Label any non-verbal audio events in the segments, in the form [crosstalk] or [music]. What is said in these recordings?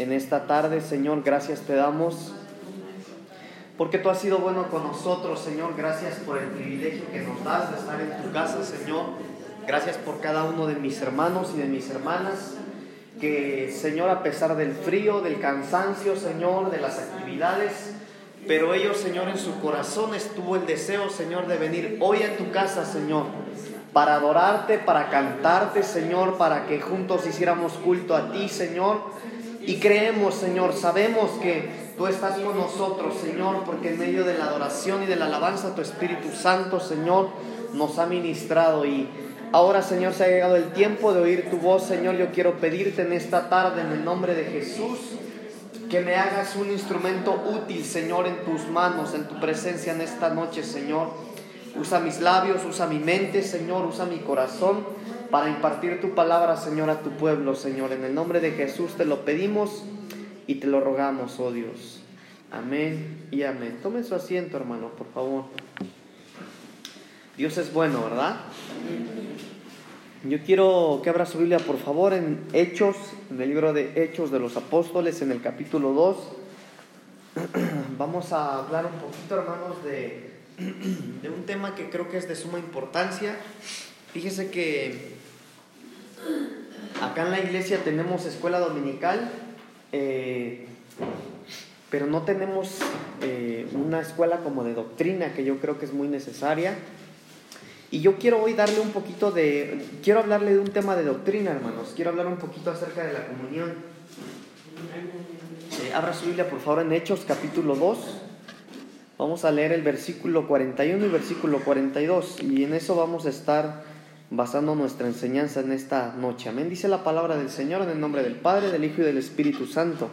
en esta tarde, Señor, gracias te damos. Porque tú has sido bueno con nosotros, Señor. Gracias por el privilegio que nos das de estar en tu casa, Señor. Gracias por cada uno de mis hermanos y de mis hermanas. Que, Señor, a pesar del frío, del cansancio, Señor, de las actividades, pero ellos, Señor, en su corazón estuvo el deseo, Señor, de venir hoy a tu casa, Señor, para adorarte, para cantarte, Señor, para que juntos hiciéramos culto a ti, Señor. Y creemos, Señor, sabemos que tú estás con nosotros, Señor, porque en medio de la adoración y de la alabanza, tu Espíritu Santo, Señor, nos ha ministrado. Y ahora, Señor, se ha llegado el tiempo de oír tu voz, Señor. Yo quiero pedirte en esta tarde, en el nombre de Jesús, que me hagas un instrumento útil, Señor, en tus manos, en tu presencia en esta noche, Señor. Usa mis labios, usa mi mente, Señor, usa mi corazón para impartir tu palabra, Señor, a tu pueblo, Señor. En el nombre de Jesús te lo pedimos y te lo rogamos, oh Dios. Amén y amén. Tome su asiento, hermano, por favor. Dios es bueno, ¿verdad? Yo quiero que abra su Biblia, por favor, en Hechos, en el libro de Hechos de los Apóstoles, en el capítulo 2. [clears throat] Vamos a hablar un poquito, hermanos, de, de un tema que creo que es de suma importancia. Fíjese que acá en la iglesia tenemos escuela dominical, eh, pero no tenemos eh, una escuela como de doctrina que yo creo que es muy necesaria. Y yo quiero hoy darle un poquito de, quiero hablarle de un tema de doctrina, hermanos. Quiero hablar un poquito acerca de la comunión. Abra su Biblia, por favor, en Hechos capítulo 2. Vamos a leer el versículo 41 y versículo 42. Y en eso vamos a estar basando nuestra enseñanza en esta noche. Amén. Dice la palabra del Señor en el nombre del Padre, del Hijo y del Espíritu Santo.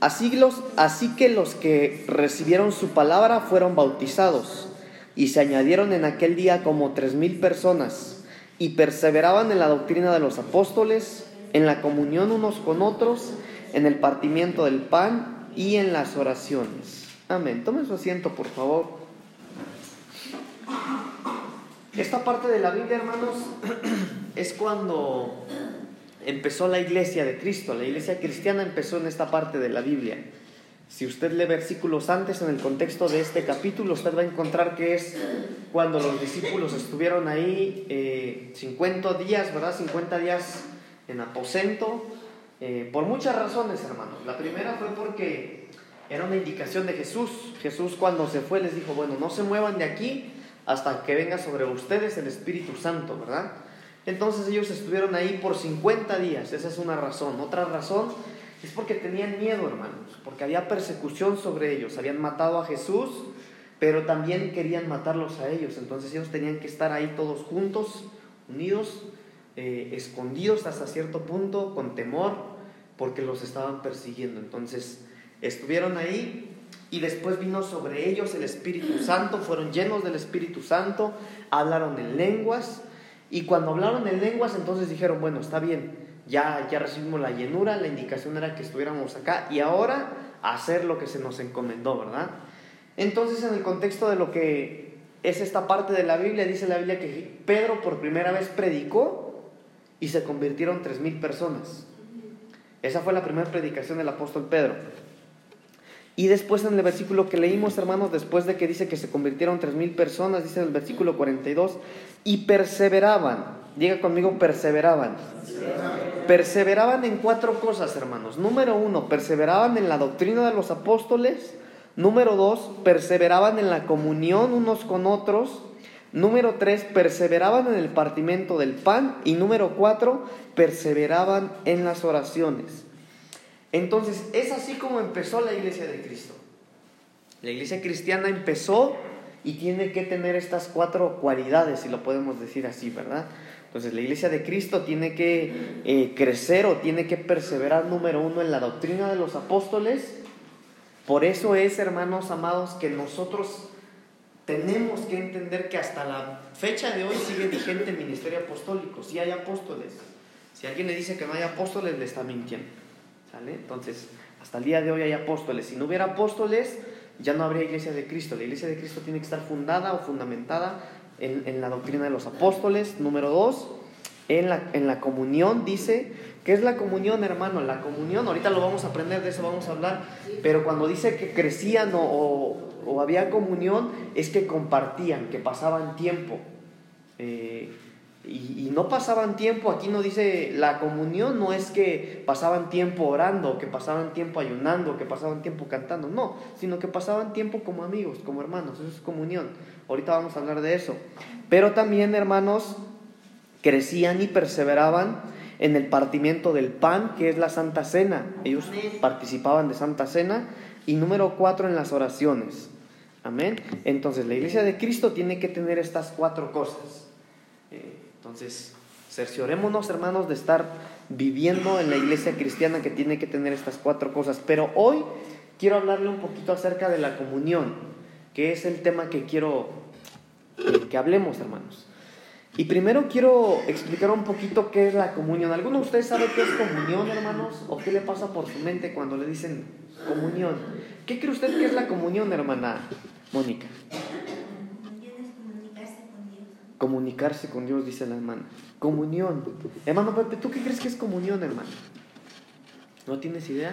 Así, los, así que los que recibieron su palabra fueron bautizados y se añadieron en aquel día como tres mil personas y perseveraban en la doctrina de los apóstoles, en la comunión unos con otros, en el partimiento del pan y en las oraciones. Amén. Tomen su asiento, por favor. Esta parte de la Biblia, hermanos, [clears throat] es cuando empezó la iglesia de Cristo. La iglesia cristiana empezó en esta parte de la Biblia. Si usted lee versículos antes en el contexto de este capítulo, usted va a encontrar que es cuando los discípulos estuvieron ahí eh, 50 días, ¿verdad? 50 días en aposento, eh, por muchas razones, hermanos. La primera fue porque era una indicación de Jesús. Jesús cuando se fue les dijo, bueno, no se muevan de aquí hasta que venga sobre ustedes el Espíritu Santo, ¿verdad? Entonces ellos estuvieron ahí por 50 días, esa es una razón. Otra razón es porque tenían miedo, hermanos, porque había persecución sobre ellos. Habían matado a Jesús, pero también querían matarlos a ellos. Entonces ellos tenían que estar ahí todos juntos, unidos, eh, escondidos hasta cierto punto, con temor, porque los estaban persiguiendo. Entonces estuvieron ahí y después vino sobre ellos el Espíritu Santo, fueron llenos del Espíritu Santo, hablaron en lenguas. Y cuando hablaron en lenguas, entonces dijeron, bueno, está bien, ya, ya recibimos la llenura, la indicación era que estuviéramos acá y ahora hacer lo que se nos encomendó, ¿verdad? Entonces en el contexto de lo que es esta parte de la Biblia, dice la Biblia que Pedro por primera vez predicó y se convirtieron tres mil personas. Esa fue la primera predicación del apóstol Pedro. Y después en el versículo que leímos, hermanos, después de que dice que se convirtieron tres mil personas, dice el versículo 42, y perseveraban. Diga conmigo, perseveraban. Perseveraban en cuatro cosas, hermanos. Número uno, perseveraban en la doctrina de los apóstoles. Número dos, perseveraban en la comunión unos con otros. Número tres, perseveraban en el partimento del pan. Y número cuatro, perseveraban en las oraciones. Entonces, es así como empezó la iglesia de Cristo. La iglesia cristiana empezó y tiene que tener estas cuatro cualidades, si lo podemos decir así, ¿verdad? Entonces, la iglesia de Cristo tiene que eh, crecer o tiene que perseverar, número uno, en la doctrina de los apóstoles. Por eso es, hermanos amados, que nosotros tenemos que entender que hasta la fecha de hoy sigue vigente el ministerio apostólico. Si hay apóstoles. Si alguien le dice que no hay apóstoles, le está mintiendo. Entonces, hasta el día de hoy hay apóstoles. Si no hubiera apóstoles, ya no habría iglesia de Cristo. La iglesia de Cristo tiene que estar fundada o fundamentada en, en la doctrina de los apóstoles. Número dos, en la, en la comunión, dice, ¿qué es la comunión, hermano? La comunión, ahorita lo vamos a aprender, de eso vamos a hablar, pero cuando dice que crecían o, o, había comunión, es que compartían, que pasaban tiempo. Eh, y, no pasaban tiempo, aquí no dice, la comunión no es que pasaban tiempo orando, que pasaban tiempo ayunando, que pasaban tiempo cantando, no, sino que pasaban tiempo como amigos, como hermanos, eso es comunión. Ahorita vamos a hablar de eso. Pero también, hermanos, crecían y perseveraban en el partimiento del pan, que es la Santa Cena. Ellos participaban de Santa Cena. Y número cuatro, en las oraciones. Amén. Entonces, la iglesia de Cristo tiene que tener estas cuatro cosas. Eh, entonces, cerciorémonos, hermanos, de estar viviendo en la iglesia cristiana que tiene que tener estas cuatro cosas. Pero hoy quiero hablarle un poquito acerca de la comunión, que es el tema que quiero que hablemos, hermanos. Y primero quiero explicar un poquito qué es la comunión. ¿Alguno de ustedes sabe qué es comunión, hermanos? ¿O qué le pasa por su mente cuando le dicen comunión? ¿Qué cree usted que es la comunión, hermana Mónica? Comunicarse con Dios, dice la hermana. Comunión. Hermano Pepe, ¿tú qué crees que es comunión, hermano? ¿No tienes idea?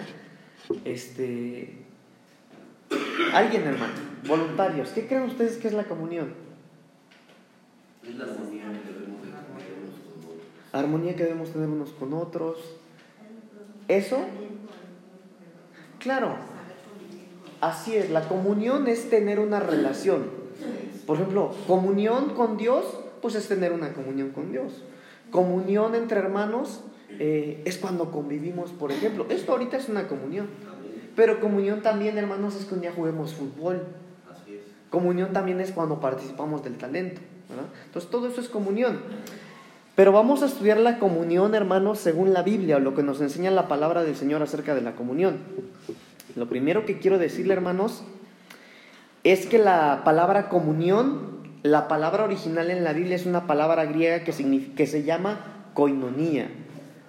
Este. Alguien, hermano. Voluntarios. ¿Qué creen ustedes que es la comunión? Es la armonía que debemos tener unos con otros. Armonía que debemos tener unos con otros. ¿Eso? Claro. Así es. La comunión es tener una relación. Por ejemplo, comunión con Dios, pues es tener una comunión con Dios. Comunión entre hermanos eh, es cuando convivimos, por ejemplo. Esto ahorita es una comunión. Pero comunión también, hermanos, es que un día juguemos fútbol. Comunión también es cuando participamos del talento. Entonces todo eso es comunión. Pero vamos a estudiar la comunión, hermanos, según la Biblia, o lo que nos enseña la palabra del Señor acerca de la comunión. Lo primero que quiero decirle, hermanos, es que la palabra comunión, la palabra original en la Biblia es una palabra griega que, que se llama koinonía.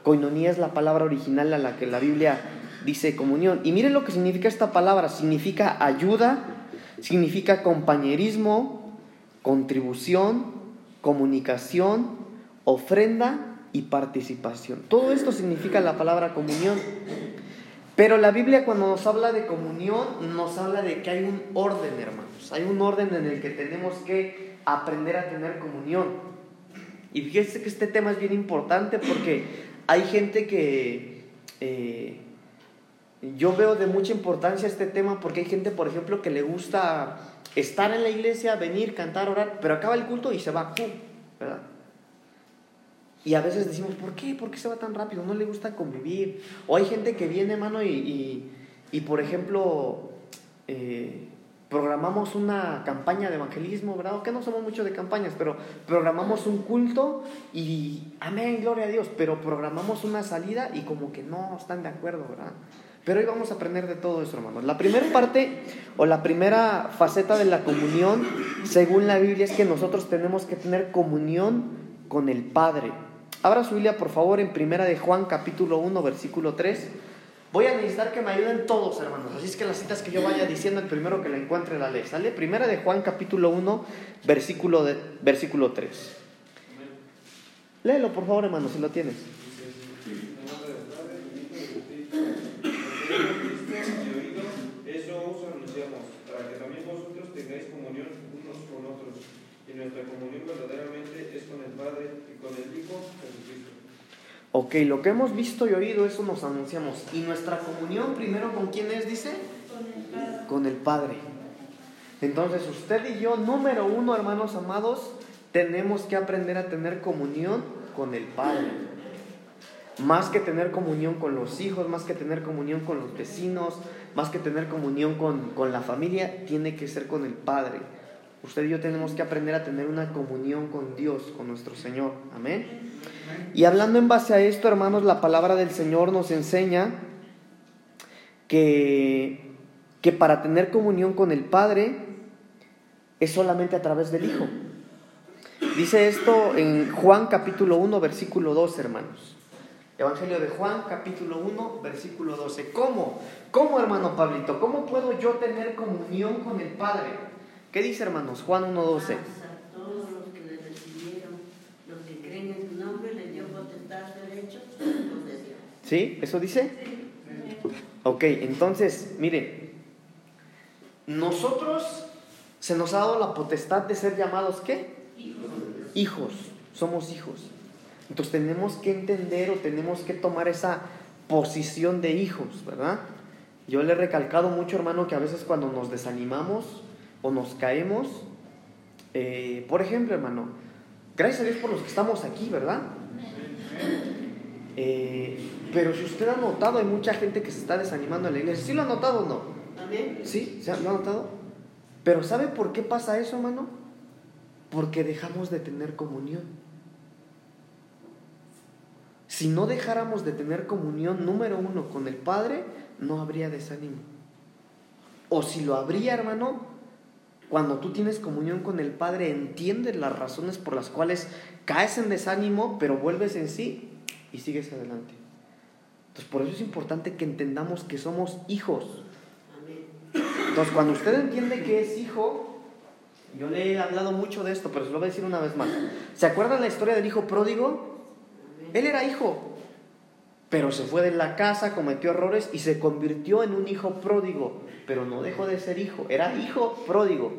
Koinonía es la palabra original a la que la Biblia dice comunión. Y miren lo que significa esta palabra. Significa ayuda, significa compañerismo, contribución, comunicación, ofrenda y participación. Todo esto significa la palabra comunión. Pero la Biblia cuando nos habla de comunión, nos habla de que hay un orden, hermanos. Hay un orden en el que tenemos que aprender a tener comunión. Y fíjense que este tema es bien importante porque hay gente que... Eh, yo veo de mucha importancia este tema porque hay gente, por ejemplo, que le gusta estar en la iglesia, venir, cantar, orar, pero acaba el culto y se va. Y a veces decimos, ¿por qué? ¿Por qué se va tan rápido? No le gusta convivir. O hay gente que viene, mano, y, y, por ejemplo, eh, programamos una campaña de evangelismo, ¿verdad? Que no somos mucho de campañas, pero programamos un culto y, amén, gloria a Dios, pero programamos una salida y como que no están de acuerdo, ¿verdad? Pero hoy vamos a aprender de todo eso, hermanos. La primera parte o la primera faceta de la comunión, según la Biblia, es que nosotros tenemos que tener comunión con el Padre. Abra su Biblia, por favor, en Primera de Juan, capítulo 1, versículo 3. Voy a necesitar que me ayuden todos, hermanos. Así es que las citas que yo vaya diciendo, el primero que la encuentre la ley. ¿Sale? Primera de Juan, capítulo 1, versículo, de, versículo 3. Léelo, por favor, hermano, si lo tienes. Nuestra comunión verdaderamente es con el Padre y con el Hijo Jesucristo. Ok, lo que hemos visto y oído, eso nos anunciamos. ¿Y nuestra comunión primero con quién es, dice? Con el Padre. Con el Padre. Entonces usted y yo, número uno, hermanos amados, tenemos que aprender a tener comunión con el Padre. Más que tener comunión con los hijos, más que tener comunión con los vecinos, más que tener comunión con, con la familia, tiene que ser con el Padre. Usted y yo tenemos que aprender a tener una comunión con Dios, con nuestro Señor. Amén. Y hablando en base a esto, hermanos, la palabra del Señor nos enseña que, que para tener comunión con el Padre es solamente a través del Hijo. Dice esto en Juan capítulo 1, versículo 2, hermanos. Evangelio de Juan capítulo 1, versículo 12. ¿Cómo? ¿Cómo, hermano Pablito? ¿Cómo puedo yo tener comunión con el Padre? ¿Qué dice hermanos? Juan 1.12. Todos los que le recibieron, los que creen en su nombre, le ¿Sí? ¿Eso dice? Ok, entonces, mire, nosotros se nos ha dado la potestad de ser llamados ¿qué? Hijos, somos hijos. Entonces tenemos que entender o tenemos que tomar esa posición de hijos, ¿verdad? Yo le he recalcado mucho, hermano, que a veces cuando nos desanimamos o nos caemos, eh, por ejemplo, hermano, gracias a Dios por los que estamos aquí, ¿verdad? Eh, pero si usted ha notado, hay mucha gente que se está desanimando en la iglesia. ¿Sí lo ha notado o no? ¿Sí? ¿Se ¿Lo ha notado? Pero ¿sabe por qué pasa eso, hermano? Porque dejamos de tener comunión. Si no dejáramos de tener comunión, número uno, con el Padre, no habría desánimo. O si lo habría, hermano, cuando tú tienes comunión con el Padre, entiendes las razones por las cuales caes en desánimo, pero vuelves en sí y sigues adelante. Entonces, por eso es importante que entendamos que somos hijos. Entonces, cuando usted entiende que es hijo, yo le he hablado mucho de esto, pero se lo voy a decir una vez más. ¿Se acuerdan la historia del hijo pródigo? Él era hijo, pero se fue de la casa, cometió errores y se convirtió en un hijo pródigo, pero no dejó de ser hijo, era hijo pródigo.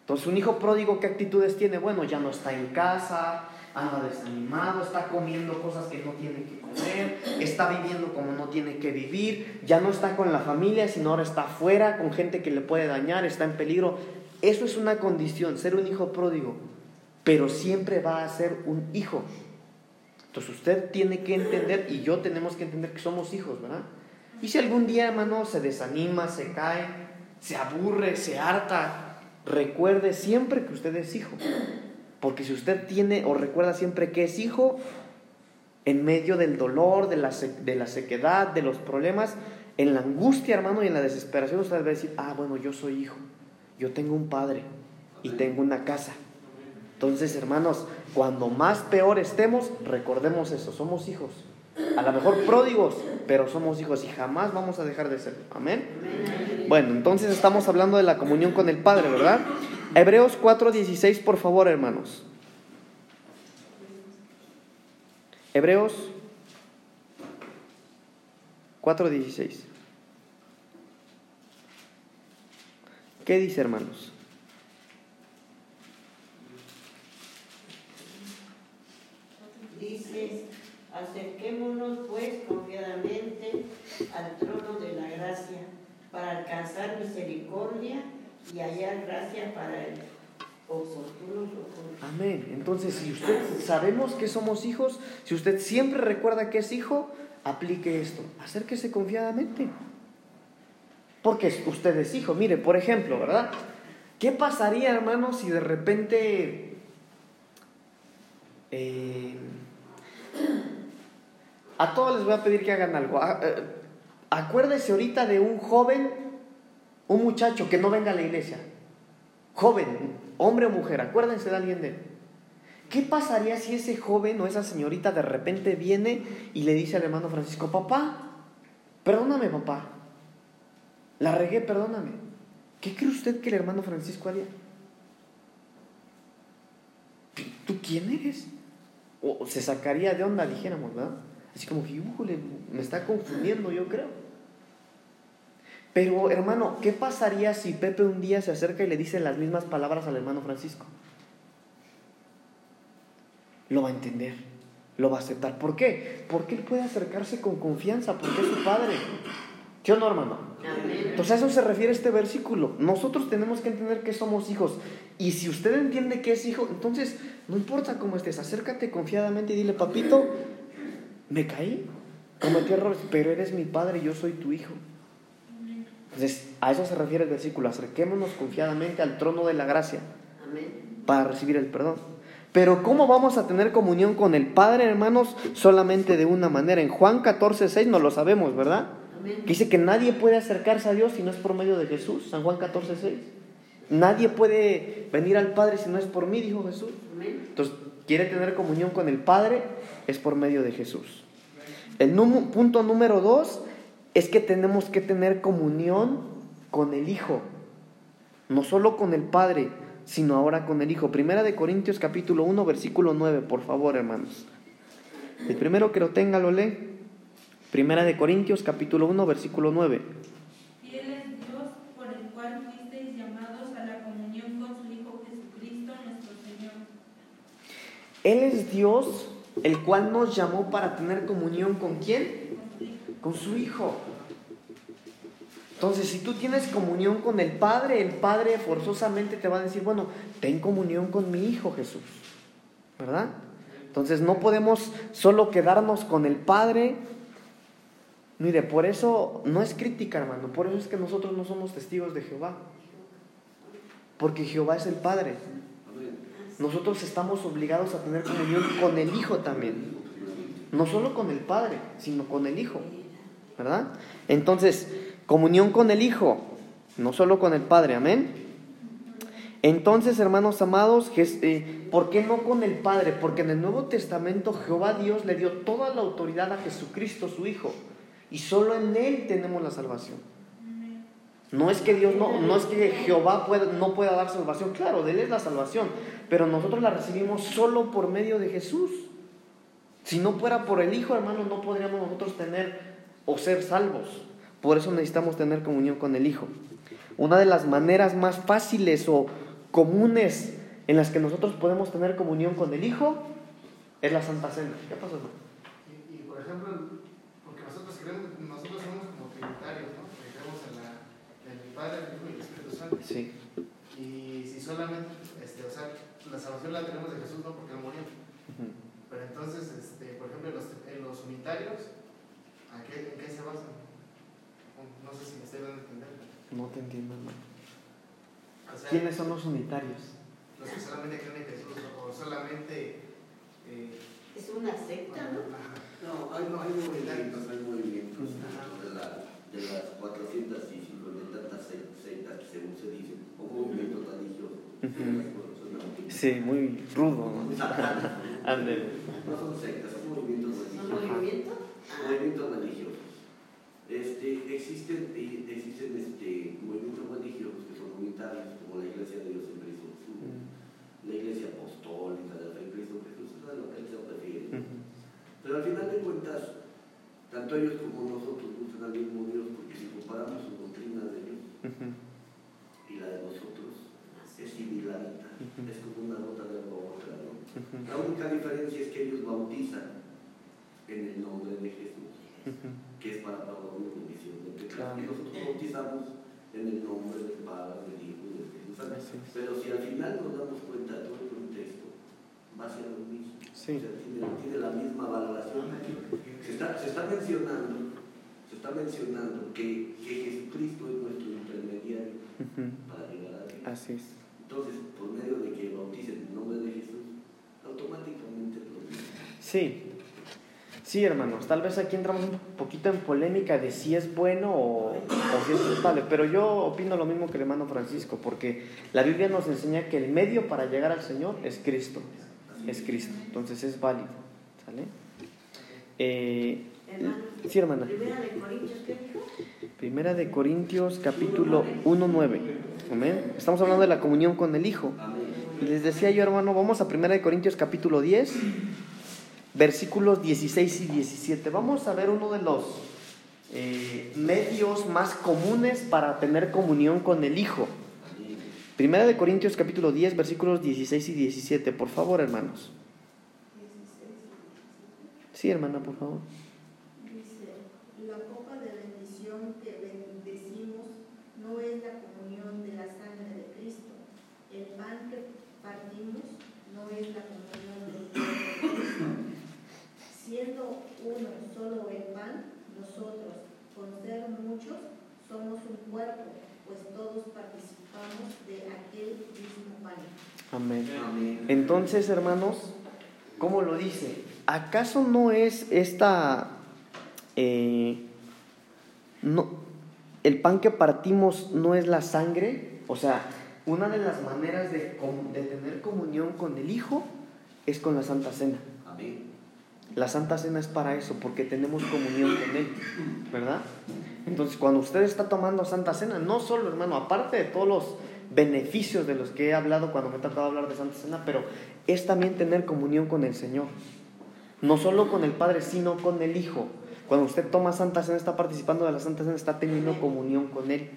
Entonces, un hijo pródigo, ¿qué actitudes tiene? Bueno, ya no está en casa, anda desanimado, está comiendo cosas que no tiene que comer, está viviendo como no tiene que vivir, ya no está con la familia, sino ahora está afuera con gente que le puede dañar, está en peligro. Eso es una condición, ser un hijo pródigo, pero siempre va a ser un hijo. Entonces usted tiene que entender y yo tenemos que entender que somos hijos, ¿verdad? Y si algún día, hermano, se desanima, se cae, se aburre, se harta, recuerde siempre que usted es hijo. Porque si usted tiene o recuerda siempre que es hijo, en medio del dolor, de la, de la sequedad, de los problemas, en la angustia, hermano, y en la desesperación, usted va a decir, ah, bueno, yo soy hijo, yo tengo un padre y tengo una casa. Entonces, hermanos, cuando más peor estemos, recordemos eso, somos hijos. A lo mejor pródigos, pero somos hijos y jamás vamos a dejar de ser. Amén. Bueno, entonces estamos hablando de la comunión con el Padre, ¿verdad? Hebreos 4:16, por favor, hermanos. Hebreos 4:16. ¿Qué dice, hermanos? Acerquémonos pues confiadamente al trono de la gracia para alcanzar misericordia y hallar gracia para el oportuno. Amén. Entonces, si usted sabemos que somos hijos, si usted siempre recuerda que es hijo, aplique esto. Acérquese confiadamente. Porque usted es hijo. Mire, por ejemplo, ¿verdad? ¿Qué pasaría, hermano, si de repente... eh, a todos les voy a pedir que hagan algo. Ah, eh, Acuérdese ahorita de un joven, un muchacho que no venga a la iglesia. Joven, hombre o mujer, acuérdense de alguien de él. ¿Qué pasaría si ese joven o esa señorita de repente viene y le dice al hermano Francisco, papá, perdóname papá, la regué, perdóname? ¿Qué cree usted que el hermano Francisco haría? ¿Tú quién eres? O se sacaría de onda, dijéramos, ¿verdad? Así como que, "Híjole, me está confundiendo, yo creo. Pero, hermano, ¿qué pasaría si Pepe un día se acerca y le dice las mismas palabras al hermano Francisco? Lo va a entender, lo va a aceptar. ¿Por qué? Porque él puede acercarse con confianza, porque es su padre. ¿Sí o no, hermano? Entonces a eso se refiere este versículo. Nosotros tenemos que entender que somos hijos. Y si usted entiende que es hijo, entonces no importa cómo estés, acércate confiadamente y dile, papito, me caí, cometí errores, pero eres mi padre y yo soy tu hijo. Entonces, a eso se refiere el versículo. Acerquémonos confiadamente al trono de la gracia Amén. para recibir el perdón. Pero ¿cómo vamos a tener comunión con el Padre, hermanos? Solamente de una manera. En Juan 14, 6 no lo sabemos, ¿verdad? Amén. Que dice que nadie puede acercarse a Dios si no es por medio de Jesús. San Juan 14, 6. Nadie puede venir al Padre si no es por mí, dijo Jesús. Amén. Entonces, quiere tener comunión con el Padre, es por medio de Jesús. El punto número dos es que tenemos que tener comunión con el Hijo. No solo con el Padre, sino ahora con el Hijo. Primera de Corintios capítulo 1, versículo 9, por favor, hermanos. El primero que lo tenga lo lee. Primera de Corintios capítulo 1 versículo 9. Fiel es Dios por el cual fuisteis llamados a la comunión con su Hijo Jesucristo nuestro Señor. Él es Dios el cual nos llamó para tener comunión con quién? Con su Hijo. Entonces, si tú tienes comunión con el Padre, el Padre forzosamente te va a decir, bueno, ten comunión con mi Hijo Jesús. ¿Verdad? Entonces, no podemos solo quedarnos con el Padre. Mire, por eso no es crítica, hermano. Por eso es que nosotros no somos testigos de Jehová. Porque Jehová es el Padre. Nosotros estamos obligados a tener comunión con el Hijo también. No solo con el Padre, sino con el Hijo. ¿Verdad? Entonces, comunión con el Hijo, no solo con el Padre. Amén. Entonces, hermanos amados, eh, ¿por qué no con el Padre? Porque en el Nuevo Testamento Jehová Dios le dio toda la autoridad a Jesucristo, su Hijo. Y solo en Él tenemos la salvación. No es que Dios no, no es que Jehová no pueda dar salvación, claro, de Él es la salvación, pero nosotros la recibimos solo por medio de Jesús. Si no fuera por el Hijo, hermano, no podríamos nosotros tener o ser salvos. Por eso necesitamos tener comunión con el Hijo. Una de las maneras más fáciles o comunes en las que nosotros podemos tener comunión con el Hijo es la Santa Cena. ¿Qué pasó, hermano? Y, y, por ejemplo, porque nosotros creemos, nosotros somos como trinitarios, ¿no? Creemos en, la, en el Padre, el Hijo y el Espíritu Santo. Sí. Y si solamente, la salvación la tenemos de Jesús, no porque no murió. Pero entonces, este, por ejemplo, en los, en los unitarios, ¿a qué, ¿en qué se basan? No sé si me estoy dando a entender. No te entiendo, hermano. O sea, ¿Quiénes son los unitarios? los que solamente creen en Jesús o solamente... Eh, Es una secta, ¿no? No, hay, no, hay movimientos, hay movimientos de, la, de las 450 y tantas se- sectas, según se dice, o movimientos religiosos. Son movimientos Sí, muy rudo. [laughs] Ándele. No son sectas, son movimientos ¿Son religiosos. movimientos? Ah, movimientos religiosos. Este, existen existen este, movimientos religiosos que son unitarios, como la Iglesia de Dios en Cristo Jesús, Mm. la Iglesia Apostólica de la Fe en Cristo Jesús, eso es a lo que él se refiere. Pero al final de cuentas, tanto ellos como nosotros buscan al mismo Dios, porque si comparamos su doctrina de Dios y la de nosotros, es similarita, Ujú. es como una gota de agua otra. ¿no? La única diferencia es que ellos bautizan en el nombre de Jesús que es para pagar una comisión de pecados. Y nosotros bautizamos en el nombre del Padre, del Hijo y del Espíritu Santo. Pero si al final nos damos cuenta de todo el contexto, va a ser lo mismo. Sí. O sea, tiene, tiene la misma valoración. Se está, se está mencionando, se está mencionando que, que Jesucristo es nuestro intermediario para llegar a Dios. Así es. Entonces, por medio de que bauticen en el nombre de Jesús, automáticamente lo. Sí. Sí, hermanos, tal vez aquí entramos un poquito en polémica de si es bueno o, o si es culpable, pero yo opino lo mismo que el hermano Francisco, porque la Biblia nos enseña que el medio para llegar al Señor es Cristo, es Cristo, entonces es válido, ¿sale? Eh, hermano. sí, hermana. Primera de Corintios, ¿qué? Primera de Corintios capítulo 1.9, amén. Estamos hablando de la comunión con el Hijo. Y les decía yo, hermano, vamos a 1 Corintios capítulo 10, versículos 16 y 17. Vamos a ver uno de los eh, medios más comunes para tener comunión con el Hijo. Primera de Corintios capítulo 10, versículos 16 y 17. Por favor, hermanos. Sí, hermana, por favor. Dice, la copa de bendición que bendecimos no es la comunión de la sangre de Cristo. El pan que partimos no es la comunión del cuerpo de Cristo. Siendo uno solo el pan, nosotros, con ser muchos, somos un cuerpo, pues todos participamos de aquel mismo pan. Amén. Amén. Entonces, hermanos, ¿cómo lo dice? ¿Acaso no es esta... eh, no, el pan que partimos no es la sangre? O sea, una de las maneras de, de tener comunión con el Hijo es con la Santa Cena. Amén. La Santa Cena es para eso, porque tenemos comunión con Él, ¿verdad? Entonces, cuando usted está tomando Santa Cena, no solo, hermano, aparte de todos los beneficios de los que he hablado cuando me he tocado hablar de Santa Cena, pero es también tener comunión con el Señor. No solo con el Padre, sino con el Hijo. Cuando usted toma Santa Cena, está participando de la Santa Cena, está teniendo comunión con Él.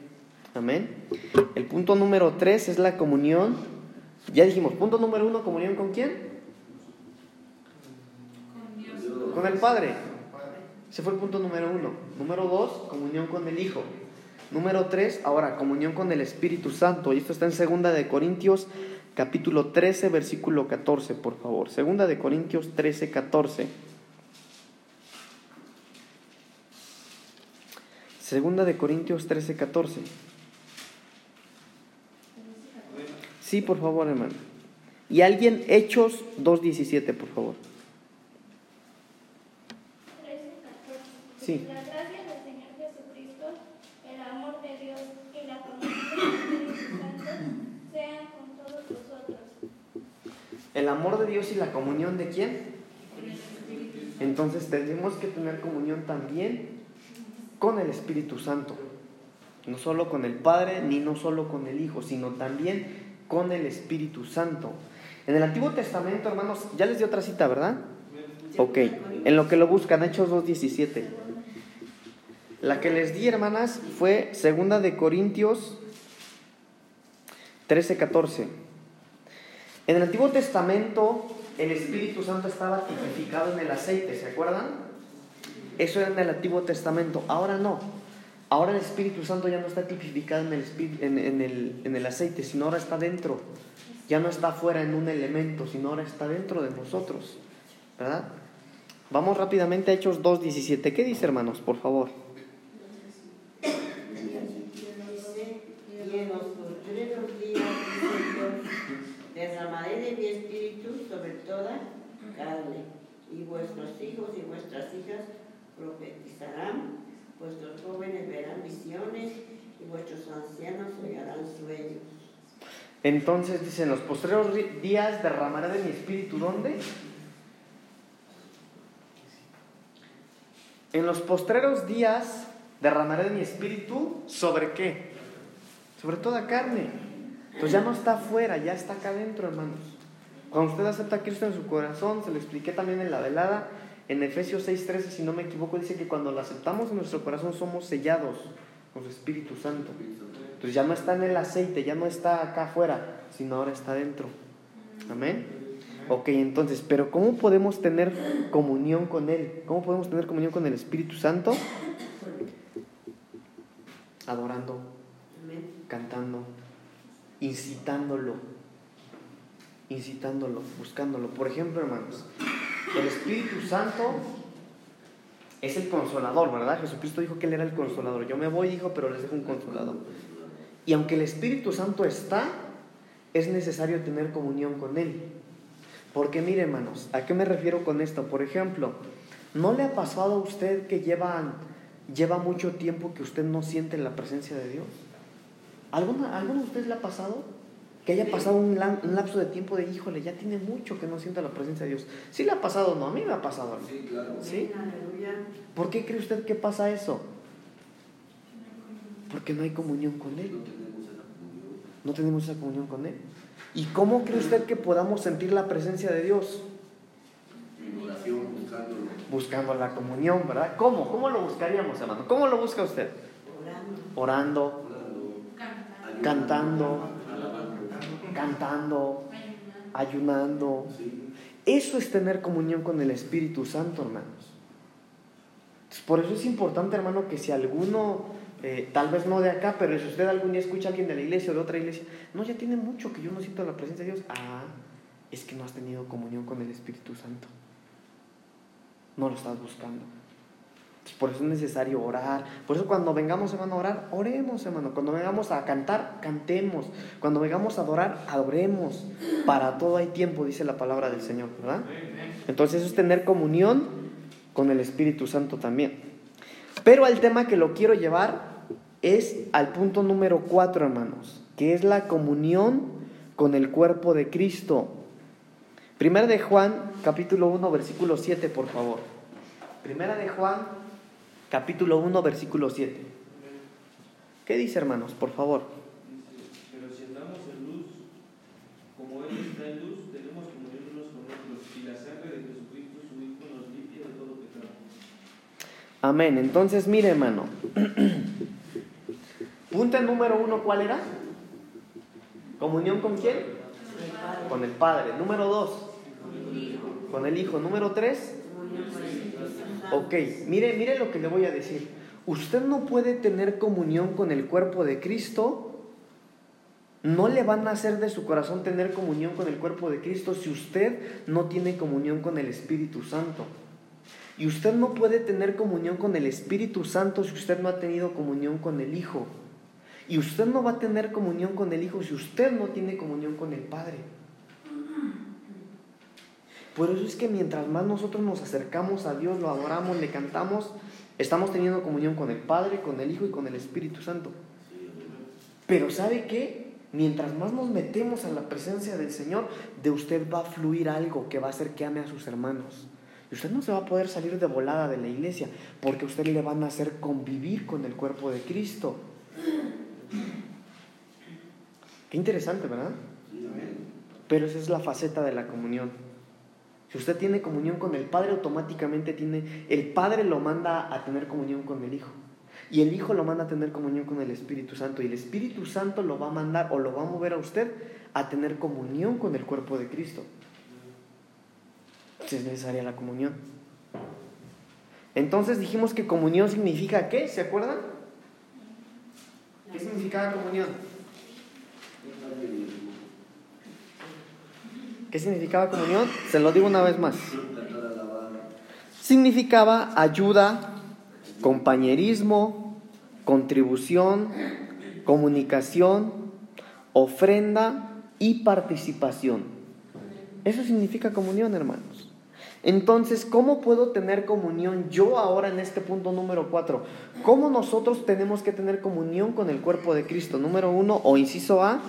Amén. El punto número tres es la comunión. Ya dijimos, punto número uno, comunión con quién? Con Dios. Con el Padre. Ese fue el punto número uno. Número dos, comunión con el Hijo. Número tres, ahora, comunión con el Espíritu Santo. Y esto está en segunda de Corintios, capítulo 13, versículo 14, por favor. Segunda de Corintios 13, 14. Segunda de Corintios 13, 14. Sí, por favor, hermano. Y alguien, Hechos 2.17, por favor. 13, 14. Sí. La gracia del Señor Jesucristo, el amor de Dios y la comunión del Espíritu Santo sean con todos vosotros. El amor de Dios y la comunión de quién? Entonces tenemos que tener comunión también con el Espíritu Santo. No solo con el Padre, ni no solo con el Hijo, sino también con el Espíritu Santo. En el Antiguo Testamento, hermanos, ya les di otra cita, ¿verdad? Ok, en lo que lo buscan, Hechos 2.17. La que les di, hermanas, fue segunda de Corintios 13.14. En el Antiguo Testamento, el Espíritu Santo estaba tipificado en el aceite, ¿se acuerdan? Eso era en el Antiguo Testamento, ahora no. Ahora el Espíritu Santo ya no está tipificado en el, en, en el, en el aceite, sino ahora está dentro. Ya no está fuera en un elemento, sino ahora está dentro de nosotros. ¿Verdad? Vamos rápidamente a Hechos 2.17. ¿Qué dice, hermanos, por favor? Vuestros hijos y vuestras hijas profetizarán, vuestros jóvenes verán visiones, y vuestros ancianos oirán sueños. Entonces dice, en los postreros días derramaré de mi espíritu, ¿dónde? En los postreros días derramaré de mi espíritu, ¿sobre qué? Sobre toda carne. Entonces ya no está afuera, ya está acá adentro, hermanos. Cuando usted acepta a Cristo en su corazón, se lo expliqué también en la velada, en Efesios 6:13, si no me equivoco, dice que cuando lo aceptamos en nuestro corazón somos sellados con su Espíritu Santo. Entonces ya no está en el aceite, ya no está acá afuera, sino ahora está dentro. Amén. Ok, entonces, pero ¿cómo podemos tener comunión con Él? ¿Cómo podemos tener comunión con el Espíritu Santo? Adorando, cantando, incitándolo, incitándolo, buscándolo. Por ejemplo, hermanos, el Espíritu Santo es el consolador, ¿verdad? Jesucristo dijo que Él era el consolador. Yo me voy, dijo, pero les dejo un consolador. Y aunque el Espíritu Santo está, es necesario tener comunión con Él. Porque mire, hermanos, ¿a qué me refiero con esto? Por ejemplo, ¿no le ha pasado a usted que lleva, lleva mucho tiempo que usted no siente la presencia de Dios? ¿Alguna, ¿Alguno de ustedes le ha pasado? Que haya pasado un, la- un lapso de tiempo de, híjole, ya tiene mucho que no sienta la presencia de Dios. ¿Sí le ha pasado no? A mí me ha pasado. hermano. Sí, claro. ¿Sí? Aleluya. ¿Por qué cree usted que pasa eso? Porque no hay comunión con Él. No tenemos esa comunión. No tenemos esa comunión con Él. ¿Y cómo cree usted que podamos sentir la presencia de Dios? Buscándolo. Buscando la comunión, ¿verdad? ¿Cómo? ¿Cómo lo buscaríamos, hermano? ¿Cómo lo busca usted? Orando. Orando, Orando, Cantando, cantando. Cantando, ayunando. Eso es tener comunión con el Espíritu Santo, hermanos. Entonces, por eso es importante, hermano, que si alguno, eh, tal vez no de acá, pero si usted algún día escucha a alguien de la iglesia o de otra iglesia, no, ya tiene mucho que yo no siento la presencia de Dios. Ah, es que no has tenido comunión con el Espíritu Santo. No lo estás buscando. Por eso es necesario orar. Por eso cuando vengamos, hermano, a orar, oremos, hermano. Cuando vengamos a cantar, cantemos. Cuando vengamos a adorar, adoremos. Para todo hay tiempo, dice la palabra del Señor, ¿verdad? Entonces eso es tener comunión con el Espíritu Santo también. Pero al tema que lo quiero llevar es al punto número cuatro, hermanos, que es la comunión con el cuerpo de Cristo. Primera de Juan, capítulo 1, versículo 7, por favor. Primera de Juan, capítulo 1, versículo 7. ¿Qué dice, hermanos? Por favor. Dice, pero si andamos en luz, como Él está en luz, tenemos comunión unos con otros, y la sangre de Jesucristo, su Hijo, nos limpia de todo pecado. Amén. Entonces, mire, hermano. [clears throat] Punto número uno, ¿cuál era? ¿Comunión con quién? Con el Padre. Número dos. Con el Hijo. Número tres. Ok, mire, mire lo que le voy a decir. Usted no puede tener comunión con el cuerpo de Cristo. No le van a hacer de su corazón tener comunión con el cuerpo de Cristo si usted no tiene comunión con el Espíritu Santo. Y usted no puede tener comunión con el Espíritu Santo si usted no ha tenido comunión con el Hijo. Y usted no va a tener comunión con el Hijo si usted no tiene comunión con el Padre. Por eso es que mientras más nosotros nos acercamos a Dios, lo adoramos, le cantamos, estamos teniendo comunión con el Padre, con el Hijo y con el Espíritu Santo. Pero ¿sabe qué? Mientras más nos metemos en la presencia del Señor, de usted va a fluir algo que va a hacer que ame a sus hermanos. Y usted no se va a poder salir de volada de la iglesia, porque a usted le van a hacer convivir con el cuerpo de Cristo. Qué interesante, ¿verdad? Pero esa es la faceta de la comunión. Si usted tiene comunión con el Padre, automáticamente tiene, el Padre lo manda a tener comunión con el Hijo. Y el Hijo lo manda a tener comunión con el Espíritu Santo. Y el Espíritu Santo lo va a mandar o lo va a mover a usted a tener comunión con el cuerpo de Cristo. Si es necesaria la comunión. Entonces dijimos que comunión significa qué, ¿se acuerdan? ¿Qué significaba comunión? ¿Qué significaba comunión? Se lo digo una vez más. Significaba ayuda, compañerismo, contribución, comunicación, ofrenda y participación. Eso significa comunión, hermanos. Entonces, ¿cómo puedo tener comunión yo ahora en este punto número cuatro? ¿Cómo nosotros tenemos que tener comunión con el cuerpo de Cristo? Número uno, o inciso A,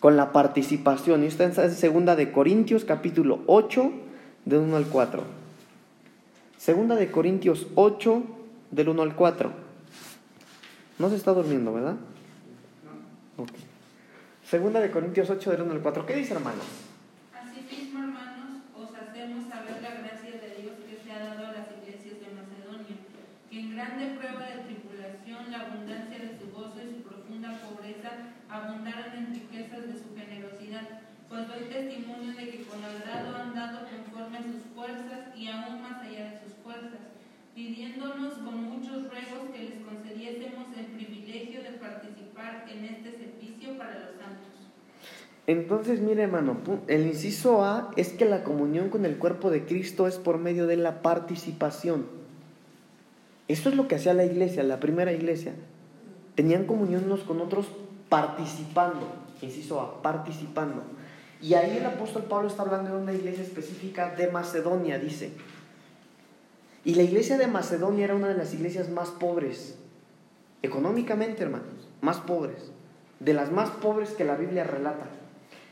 con la participación. Y está en segunda de Corintios capítulo 8, del 1 al 4. Segunda de Corintios 8, del 1 al 4. No se está durmiendo, ¿verdad? No. Okay. Segunda de Corintios 8, del 1 al 4. ¿Qué dice, hermanos? Asimismo, hermanos, os hacemos saber la gracia de Dios que se ha dado a las iglesias de Macedonia, que en grande prueba de tribulación, la abundancia de su gozo y su profunda pobreza abundaron en riquezas de su generosidad. Pues doy testimonio de que con agrado han dado conforme a sus fuerzas y aún más allá de sus fuerzas, pidiéndonos con muchos ruegos que les concediésemos el privilegio de participar en este servicio para los santos. Entonces, mire hermano, el inciso A es que la comunión con el cuerpo de Cristo es por medio de la participación. Esto es lo que hacía la iglesia, la primera iglesia. Tenían comunión unos con otros participando, inciso A, participando. Y ahí el apóstol Pablo está hablando de una iglesia específica de Macedonia, dice. Y la iglesia de Macedonia era una de las iglesias más pobres, económicamente, hermanos, más pobres, de las más pobres que la Biblia relata.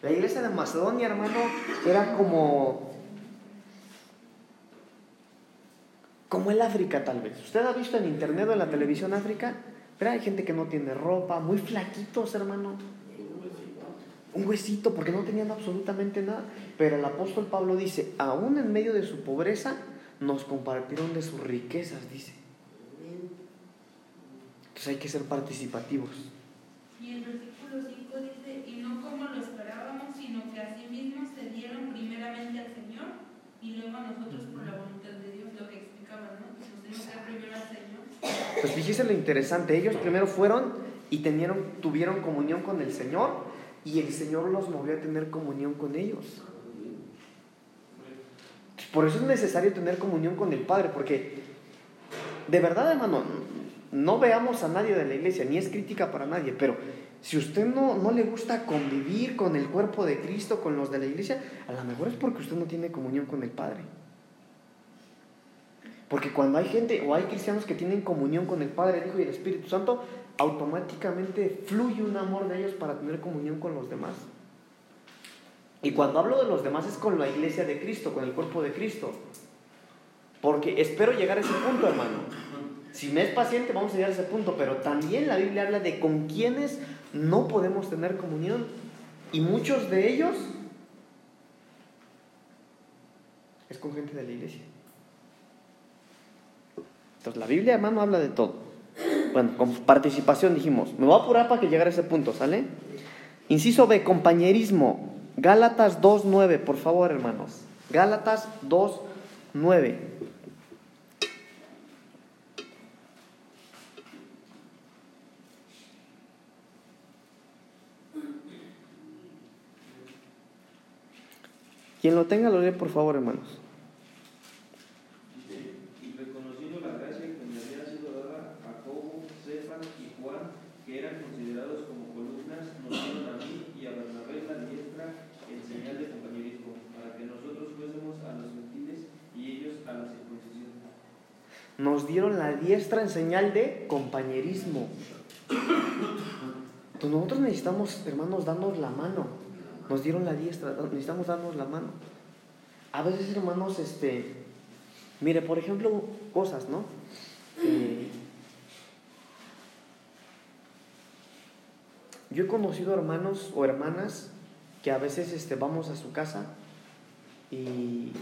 La iglesia de Macedonia, hermano, era como como el África tal vez. ¿Usted ha visto en internet o en la televisión África? Pero hay gente que no tiene ropa, muy flaquitos, hermano. Un huesito, porque no tenían absolutamente nada. Pero el apóstol Pablo dice, aún en medio de su pobreza, nos compartieron de sus riquezas, dice. Entonces hay que ser participativos. Y el versículo 5 dice, y no como lo esperábamos, sino que así mismo se dieron primeramente al Señor y luego a nosotros por la voluntad de Dios, lo que explicaba, ¿no? Nos tenemos que dar primero al Señor. Pues fíjese lo interesante, ellos primero fueron y tenieron, tuvieron comunión con el Señor y el Señor los movió a tener comunión con ellos. Por eso es necesario tener comunión con el Padre, porque de verdad, hermano, no veamos a nadie de la iglesia, ni es crítica para nadie, pero si usted no, no le gusta convivir con el cuerpo de Cristo, con los de la iglesia, a lo mejor es porque usted no tiene comunión con el Padre. Porque cuando hay gente o hay cristianos que tienen comunión con el Padre, el Hijo y el Espíritu Santo, automáticamente fluye un amor de ellos para tener comunión con los demás. Y cuando hablo de los demás es con la iglesia de Cristo, con el cuerpo de Cristo. Porque espero llegar a ese punto, hermano. Si me es paciente, vamos a llegar a ese punto. Pero también la Biblia habla de con quienes no podemos tener comunión. Y muchos de ellos es con gente de la iglesia. Entonces la Biblia, hermano, habla de todo. Bueno, con participación dijimos, me voy a apurar para que llegara a ese punto, ¿sale? Inciso B, compañerismo. Gálatas 2.9, por favor, hermanos. Gálatas 2.9. Quien lo tenga, lo lee, por favor, hermanos. Dice, y reconociendo la gracia que me había sido dada a Jacobo, Cefas y Juan, que eran considerados como columnas, nos dieron a mí y a Bernabé la diestra en señal de compañerismo, para que nosotros fuésemos a los gentiles y ellos a la circuncisión. Nos dieron la diestra en señal de compañerismo. Entonces nosotros necesitamos, hermanos, darnos la mano. Nos dieron la diestra, necesitamos darnos la mano. A veces, hermanos, este, mire, por ejemplo, cosas, ¿no? Eh, yo he conocido hermanos o hermanas que a veces este, vamos a su casa y,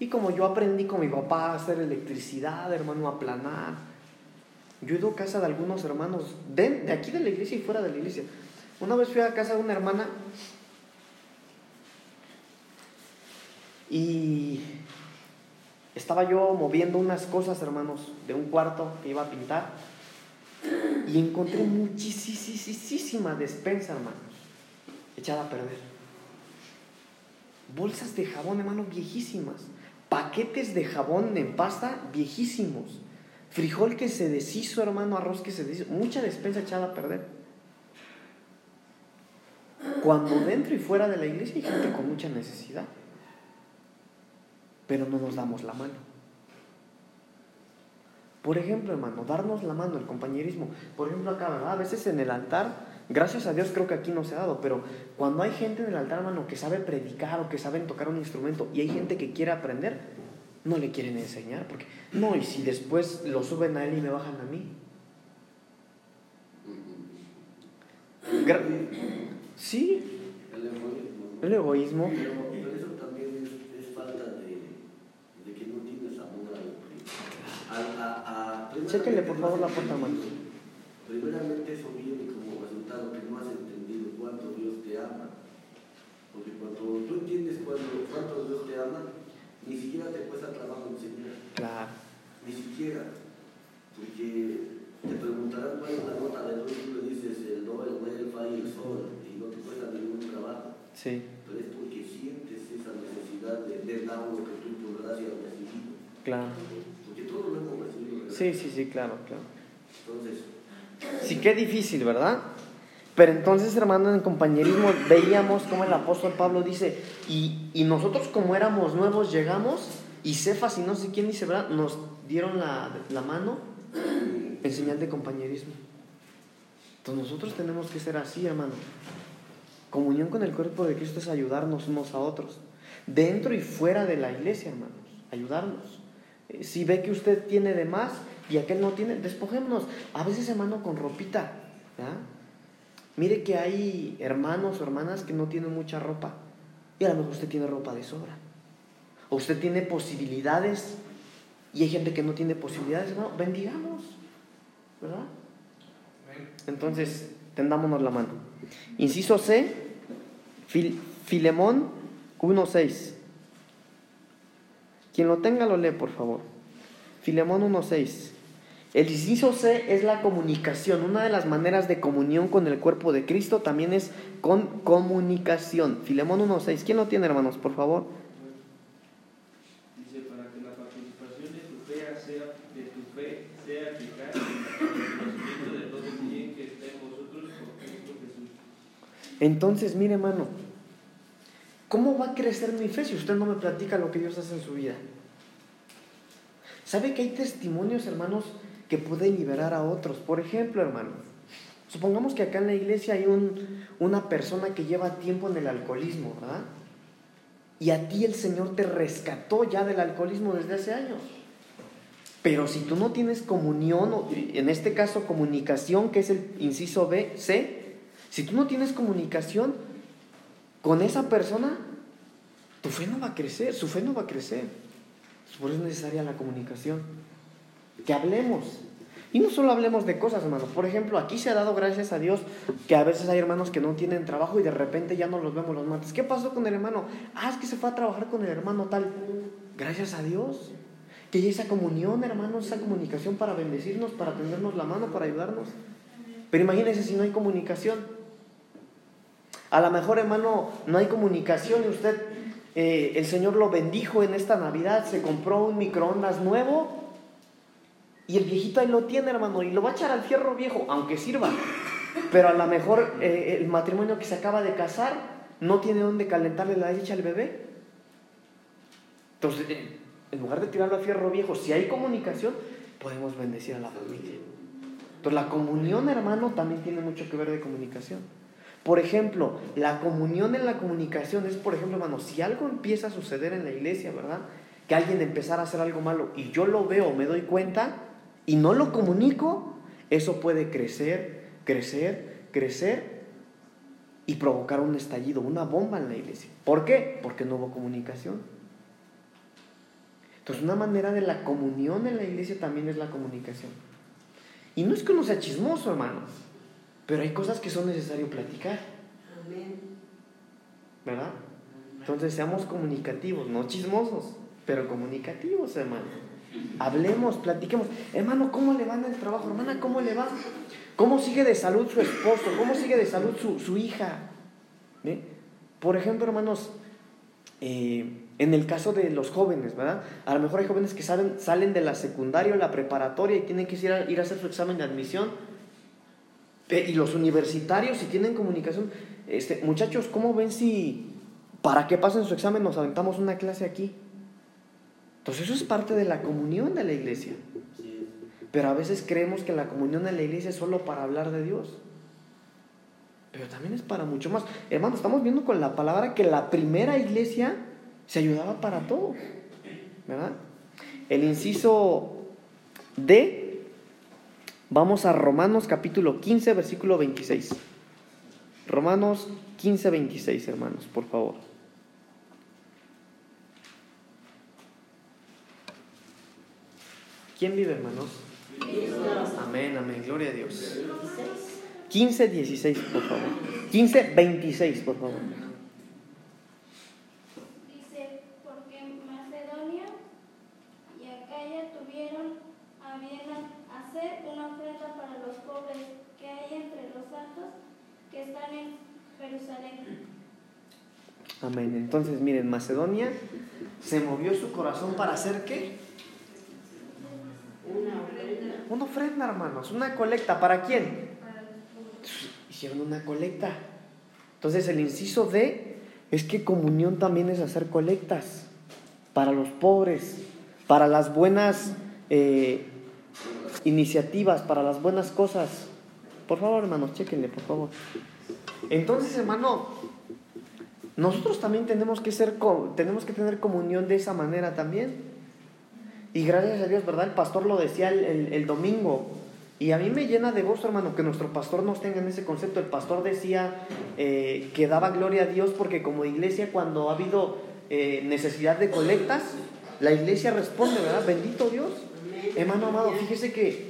y como yo aprendí con mi papá a hacer electricidad, hermano, a planar, yo he ido a casa de algunos hermanos, de, de aquí de la iglesia y fuera de la iglesia. Una vez fui a casa de una hermana y estaba yo moviendo unas cosas, hermanos, de un cuarto que iba a pintar y encontré muchísima despensa, hermanos, echada a perder. Bolsas de jabón, hermanos, viejísimas. Paquetes de jabón en pasta viejísimos. Frijol que se deshizo, hermano, arroz que se deshizo. Mucha despensa echada a perder. Cuando dentro y fuera de la iglesia hay gente con mucha necesidad. Pero no nos damos la mano. Por ejemplo, hermano, darnos la mano, el compañerismo. Por ejemplo, acá, ¿verdad? A veces en el altar, gracias a Dios creo que aquí no se ha dado, pero cuando hay gente en el altar, hermano, que sabe predicar o que saben tocar un instrumento y hay gente que quiere aprender, no le quieren enseñar. Porque, no, y si después lo suben a él y me bajan a mí. Gra- sí, El egoísmo. el egoísmo. Pero, eso también es, falta de, que no tienes amor al a, Chéquenle por favor la puerta, hermano. Primeramente eso viene que no has entendido cuánto Dios te ama. Porque cuando tú entiendes cuánto, cuánto Dios te ama, ni siquiera te cuesta trabajo enseñar. Claro, Ni siquiera. Porque te preguntarán cuál es la nota del otro y tú le dices el do, el re, el fa y el sol. Y no te cuesta ningún trabajo. sí, Pero es porque sientes esa necesidad de, de dar lo que tú por gracia has recibido. claro. Porque todos lo hemos recibido. ¿verdad? Sí, sí, sí, claro, claro. Entonces, Sí, qué difícil, ¿verdad? Pero entonces, hermano, en compañerismo veíamos como el apóstol Pablo dice, y, y nosotros como éramos nuevos llegamos, y Cefas y no sé quién dice, ¿verdad? Nos dieron la, la mano en señal de compañerismo. Entonces nosotros tenemos que ser así, hermano. Comunión con el cuerpo de Cristo es ayudarnos unos a otros, dentro y fuera de la iglesia, hermanos, ayudarnos. Eh, Si ve que usted tiene de más y aquel no tiene, despojémonos. A veces, hermano, con ropita. ¿ya? Mire que hay hermanos o hermanas que no tienen mucha ropa. Y a lo mejor usted tiene ropa de sobra. O usted tiene posibilidades y hay gente que no tiene posibilidades. Hermano, bendigamos. ¿Verdad? Entonces, tendámonos la mano. Inciso C, Fil- Filemón 1.6. Quien lo tenga lo lee, por favor. Filemón 1.6. El inciso C es la comunicación. Una de las maneras de comunión con el cuerpo de Cristo también es con comunicación. Filemón 1.6. ¿Quién lo tiene, hermanos, por favor? Dice, para que la participación de tu fe sea, de tu fe sea eficaz en el conocimiento de todo el bien que está en vosotros por Cristo Jesús. Entonces, mire, hermano, ¿cómo va a crecer mi fe si usted no me platica lo que Dios hace en su vida? ¿Sabe que hay testimonios, hermanos, que pueden liberar a otros? Por ejemplo, hermano, supongamos que acá en la iglesia hay un- una persona que lleva tiempo en el alcoholismo, ¿verdad? Y a ti el Señor te rescató ya del alcoholismo desde hace años. Pero si tú no tienes comunión, en este caso comunicación, que es el inciso B, C, si tú no tienes comunicación con esa persona, tu fe no va a crecer, su fe no va a crecer. Por eso es necesaria la comunicación. Que hablemos. Y no solo hablemos de cosas, hermanos. Por ejemplo, aquí se ha dado gracias a Dios que a veces hay hermanos que no tienen trabajo y de repente ya no los vemos los martes. ¿Qué pasó con el hermano? Ah, es que se fue a trabajar con el hermano tal. Gracias a Dios. Que esa comunión, hermanos, esa comunicación para bendecirnos, para tendernos la mano, para ayudarnos. Pero imagínense si no hay comunicación. A lo mejor, hermano, no hay comunicación y usted, eh, el Señor lo bendijo en esta Navidad, se compró un microondas nuevo y el viejito ahí lo tiene, hermano, y lo va a echar al fierro viejo, aunque sirva. Pero a lo mejor eh, el matrimonio que se acaba de casar no tiene dónde calentarle la leche al bebé. Entonces, eh, en lugar de tirarlo al fierro viejo, si hay comunicación, podemos bendecir a la familia. Entonces, la comunión, hermano, también tiene mucho que ver de comunicación. Por ejemplo, la comunión en la comunicación es, por ejemplo, hermano, si algo empieza a suceder en la iglesia, ¿verdad? Que alguien empezara a hacer algo malo y yo lo veo, me doy cuenta y no lo comunico, eso puede crecer, crecer, crecer y provocar un estallido, una bomba en la iglesia. ¿Por qué? Porque no hubo comunicación. Entonces, una manera de la comunión en la iglesia también es la comunicación. Y no es que uno sea chismoso, hermanos, pero hay cosas que son necesario platicar. Amén. ¿Verdad? Entonces seamos comunicativos, no chismosos, pero comunicativos, hermano. Hablemos, platiquemos. Hermano, ¿cómo le va en el trabajo? Hermana, ¿cómo le va? ¿Cómo sigue de salud su esposo? ¿Cómo sigue de salud su, su hija? Por ejemplo, hermanos, eh, en el caso de los jóvenes, ¿verdad? A lo mejor hay jóvenes que salen, salen de la secundaria o la preparatoria y tienen que ir a, ir a hacer su examen de admisión. Y los universitarios, si tienen comunicación, este, muchachos, ¿cómo ven si para que pasen su examen nos aventamos una clase aquí? Entonces eso es parte de la comunión de la iglesia. Pero a veces creemos que la comunión en la iglesia es solo para hablar de Dios. Pero también es para mucho más. Hermano, estamos viendo con la palabra que la primera iglesia se ayudaba para todo. ¿Verdad? El inciso D, vamos a Romanos capítulo 15, versículo 26. Romanos 15, 26, hermanos, por favor. ¿Quién vive, hermanos? Amén, amén, gloria a Dios. 15, 16, por favor. 15, 26, por favor. Dice, porque Macedonia y Acaya tuvieron a bien hacer una ofrenda para los pobres que hay entre los santos que están en Jerusalén. Amén. Entonces, miren, Macedonia se movió su corazón para hacer qué? Una ofrenda. Hermanos, una colecta. ¿Para quién? Hicieron una colecta. Entonces, el inciso D es que comunión también es hacer colectas para los pobres, para las buenas eh, iniciativas, para las buenas cosas. Por favor, hermanos, chéquenle, por favor. Entonces, hermano, nosotros también tenemos que ser, tenemos que tener comunión de esa manera también. Y gracias a Dios, ¿verdad? El pastor lo decía el, el- domingo. Y a mí me llena de gozo, hermano, que nuestro pastor nos tenga en ese concepto. El pastor decía eh, que daba gloria a Dios porque como iglesia cuando ha habido eh, necesidad de colectas, la iglesia responde, ¿verdad? Bendito Dios. Hermano amado, fíjese que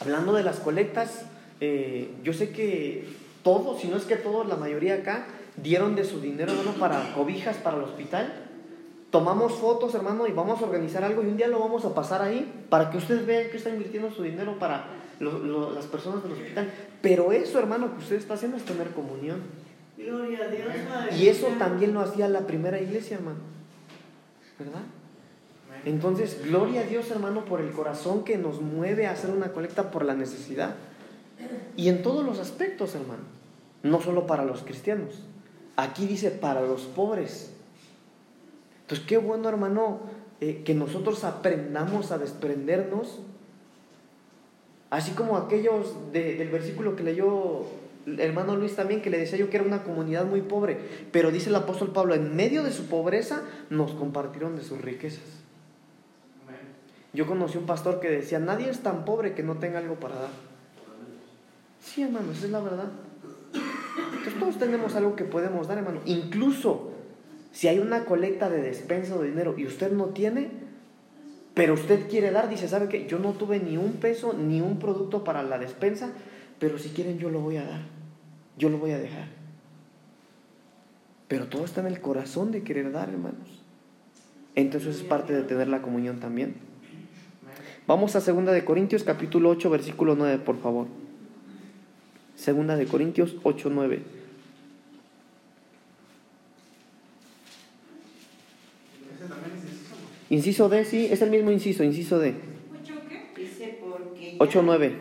hablando de las colectas, eh, yo sé que todos, si no es que todos, la mayoría acá, dieron de su dinero, hermano, para cobijas para el hospital. Tomamos fotos, hermano, y vamos a organizar algo y un día lo vamos a pasar ahí para que ustedes vean que está invirtiendo su dinero para lo- lo- las personas del hospital. Pero eso, hermano, que usted está haciendo es tener comunión. Gloria a Dios. Y eso también lo hacía la primera iglesia, hermano. ¿Verdad? Entonces, gloria a Dios, hermano, por el corazón que nos mueve a hacer una colecta por la necesidad. Y en todos los aspectos, hermano. No solo para los cristianos. Aquí dice para los pobres. Entonces, qué bueno, hermano, eh, que nosotros aprendamos a desprendernos. Así como aquellos de- del versículo que leyó el hermano Luis también, que le decía yo que era una comunidad muy pobre. Pero dice el apóstol Pablo, en medio de su pobreza nos compartieron de sus riquezas. Yo conocí un pastor que decía, nadie es tan pobre que no tenga algo para dar. Sí, hermano, esa es la verdad. Entonces todos tenemos algo que podemos dar, hermano. Incluso si hay una colecta de despensa de dinero y usted no tiene, Pero usted quiere dar, dice, ¿sabe qué? Yo no tuve ni un peso, ni un producto para la despensa, pero si quieren yo lo voy a dar, yo lo voy a dejar. Pero todo está en el corazón de querer dar, hermanos. Entonces es parte de tener la comunión también. Vamos a 2 de Corintios capítulo 8 versículo 9, por favor. Segunda de Corintios 8, 9. Ese también es inciso. D, sí, es el mismo inciso, inciso D. ¿Ocho qué? Dice porque ya, 8, 9.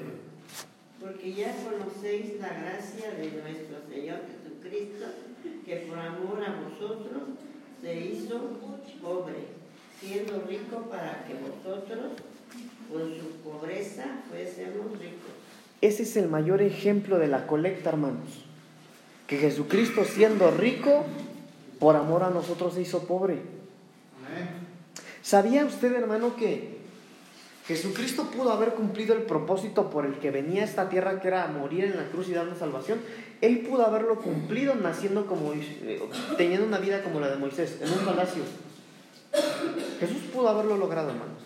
porque ya conocéis la gracia de nuestro Señor Jesucristo, que por amor a vosotros se hizo pobre, siendo rico para que vosotros con su pobreza fuésemos ricos. Ese es el mayor ejemplo de la colecta, hermanos. Que Jesucristo siendo rico, por amor a nosotros se hizo pobre. Amén. ¿Sabía usted, hermano, que Jesucristo pudo haber cumplido el propósito por el que venía a esta tierra, que era morir en la cruz y darnos salvación? Él pudo haberlo cumplido naciendo como, eh, teniendo una vida como la de Moisés, en un palacio. Jesús pudo haberlo logrado, hermanos.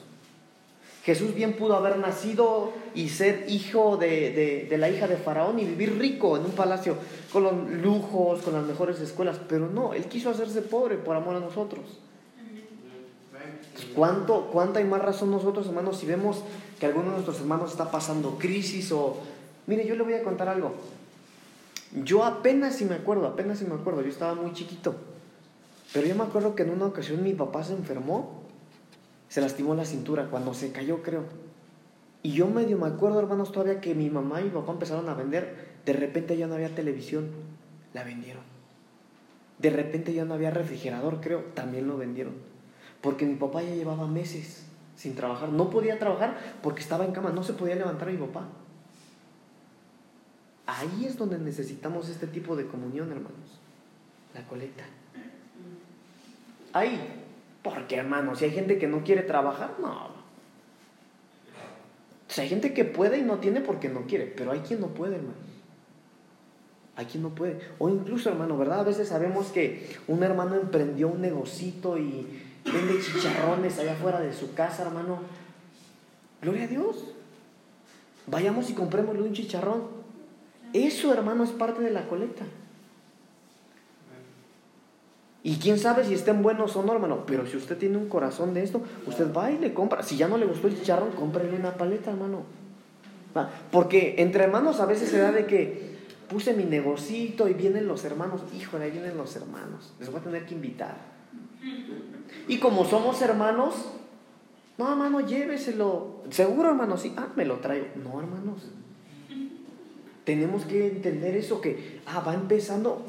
Jesús bien pudo haber nacido y ser hijo de, de- de la hija de Faraón y vivir rico en un palacio, con los lujos, con las mejores escuelas, pero no, él quiso hacerse pobre por amor a nosotros. ¿Cuánto, ¿Cuánta hay más razón nosotros, hermanos, si vemos que alguno de nuestros hermanos está pasando crisis o... Mire, yo le voy a contar algo. Yo apenas si me acuerdo, apenas si me acuerdo, yo estaba muy chiquito. Pero yo me acuerdo que en una ocasión mi papá se enfermó, se lastimó la cintura cuando se cayó, creo. Y yo medio me acuerdo, hermanos, todavía que mi mamá y mi papá empezaron a vender. De repente ya no había televisión, la vendieron. De repente ya no había refrigerador, creo, también lo vendieron. Porque mi papá ya llevaba meses sin trabajar. No podía trabajar porque estaba en cama, no se podía levantar mi papá. Ahí es donde necesitamos este tipo de comunión, hermanos. La colecta. Ahí. Porque, hermanos, si hay gente que no quiere trabajar, no. Sea, hay gente que puede y no tiene porque no quiere, pero hay quien no puede, hermano. Hay quien no puede. O incluso, hermano, ¿verdad? A veces sabemos que un hermano emprendió un negocito y vende chicharrones allá afuera de su casa, hermano. Gloria a Dios. Vayamos y comprémosle un chicharrón. Eso, hermano, es parte de la colecta. Y quién sabe si estén buenos o no, hermano. Pero si usted tiene un corazón de esto, usted va y le compra. Si ya no le gustó el chicharrón, cómprele una paleta, hermano. Va, Porque entre hermanos a veces se da de que puse mi negocito y vienen los hermanos. Híjole, ahí vienen los hermanos. Les voy a tener que invitar. Y como somos hermanos, no, hermano, lléveselo. Seguro, hermano, sí. Ah, me lo traigo. No, hermanos. Tenemos que entender eso que, ah, va empezando,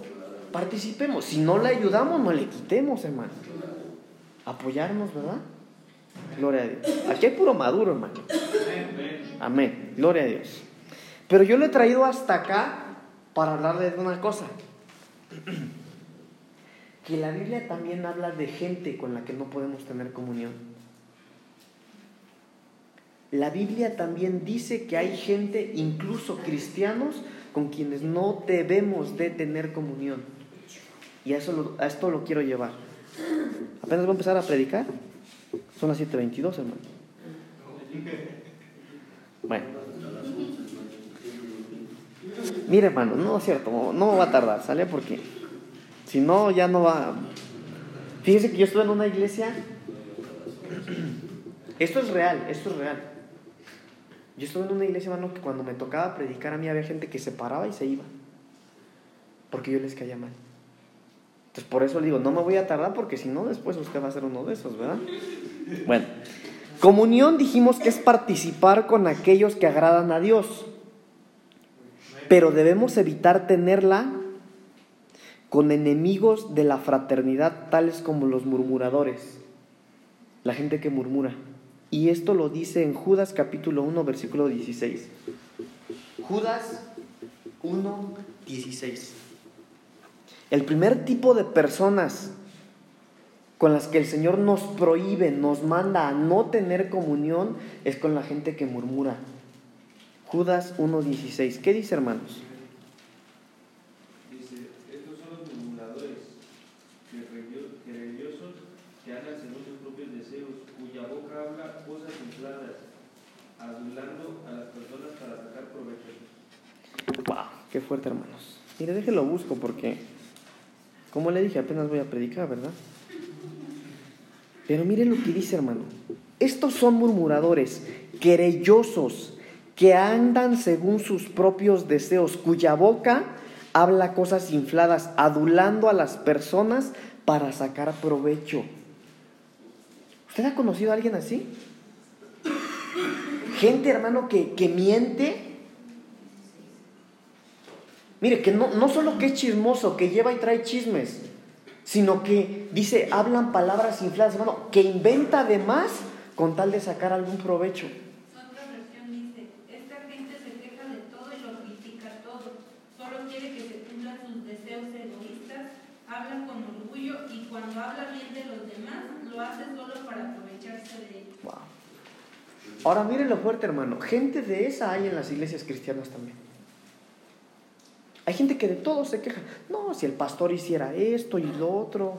participemos. Si no le ayudamos, no le quitemos, hermano. Apoyarnos, ¿verdad? Gloria a Dios. Aquí hay puro maduro, hermano. Amén. Gloria a Dios. Pero yo lo he traído hasta acá para hablarles de una cosa. Que la Biblia también habla de gente con la que no podemos tener comunión. La Biblia también dice que hay gente, incluso cristianos, con quienes no debemos de tener comunión. Y a, eso lo- a esto lo quiero llevar. Apenas voy a empezar a predicar. Son las 7.22, hermano. Bueno. Mire, hermano, no es cierto, no va a tardar, ¿sale? Porque si no, ya no va. Fíjese que yo estuve en una iglesia. Esto es real, esto es real. Yo estuve en una iglesia, hermano, que cuando me tocaba predicar a mí había gente que se paraba y se iba. Porque yo les caía mal. Entonces por eso le digo, no me voy a tardar porque si no, después usted va a ser uno de esos, ¿verdad? Bueno, comunión dijimos que es participar con aquellos que agradan a Dios. Pero debemos evitar tenerla con enemigos de la fraternidad, tales como los murmuradores, la gente que murmura. Y esto lo dice en Judas capítulo 1, versículo 16. Judas 1, 16. El primer tipo de personas con las que el Señor nos prohíbe, nos manda a no tener comunión, es con la gente que murmura. Judas 1.16. ¿Qué dice, hermanos? Dice, estos son los murmuradores, querello- querellosos, que andan según sus propios deseos, cuya boca habla adulando a las personas para sacar provecho. Wow, qué fuerte, hermanos. Mire, déjelo busco porque, como le dije, apenas voy a predicar, ¿verdad? Pero mire lo que dice, hermano. Estos son murmuradores, querellosos, que andan según sus propios deseos, cuya boca habla cosas infladas, adulando a las personas para sacar provecho. ¿Usted ha conocido a alguien así? Gente, hermano, que, que miente. Mire, que no, no solo que es chismoso, que lleva y trae chismes, sino que dice, hablan palabras infladas, hermano, que inventa además con tal de sacar algún provecho. Otra versión dice, esta gente se queja de todo y lo critica todo. Solo quiere que se cumplan sus deseos egoístas, habla con orgullo y cuando habla bien de los demás, lo hace solo para aprovecharse de ellos. Wow. Ahora miren lo fuerte, hermano. Gente de esa hay en las iglesias cristianas también. Hay gente que de todo se queja. No, si el pastor hiciera esto y lo otro.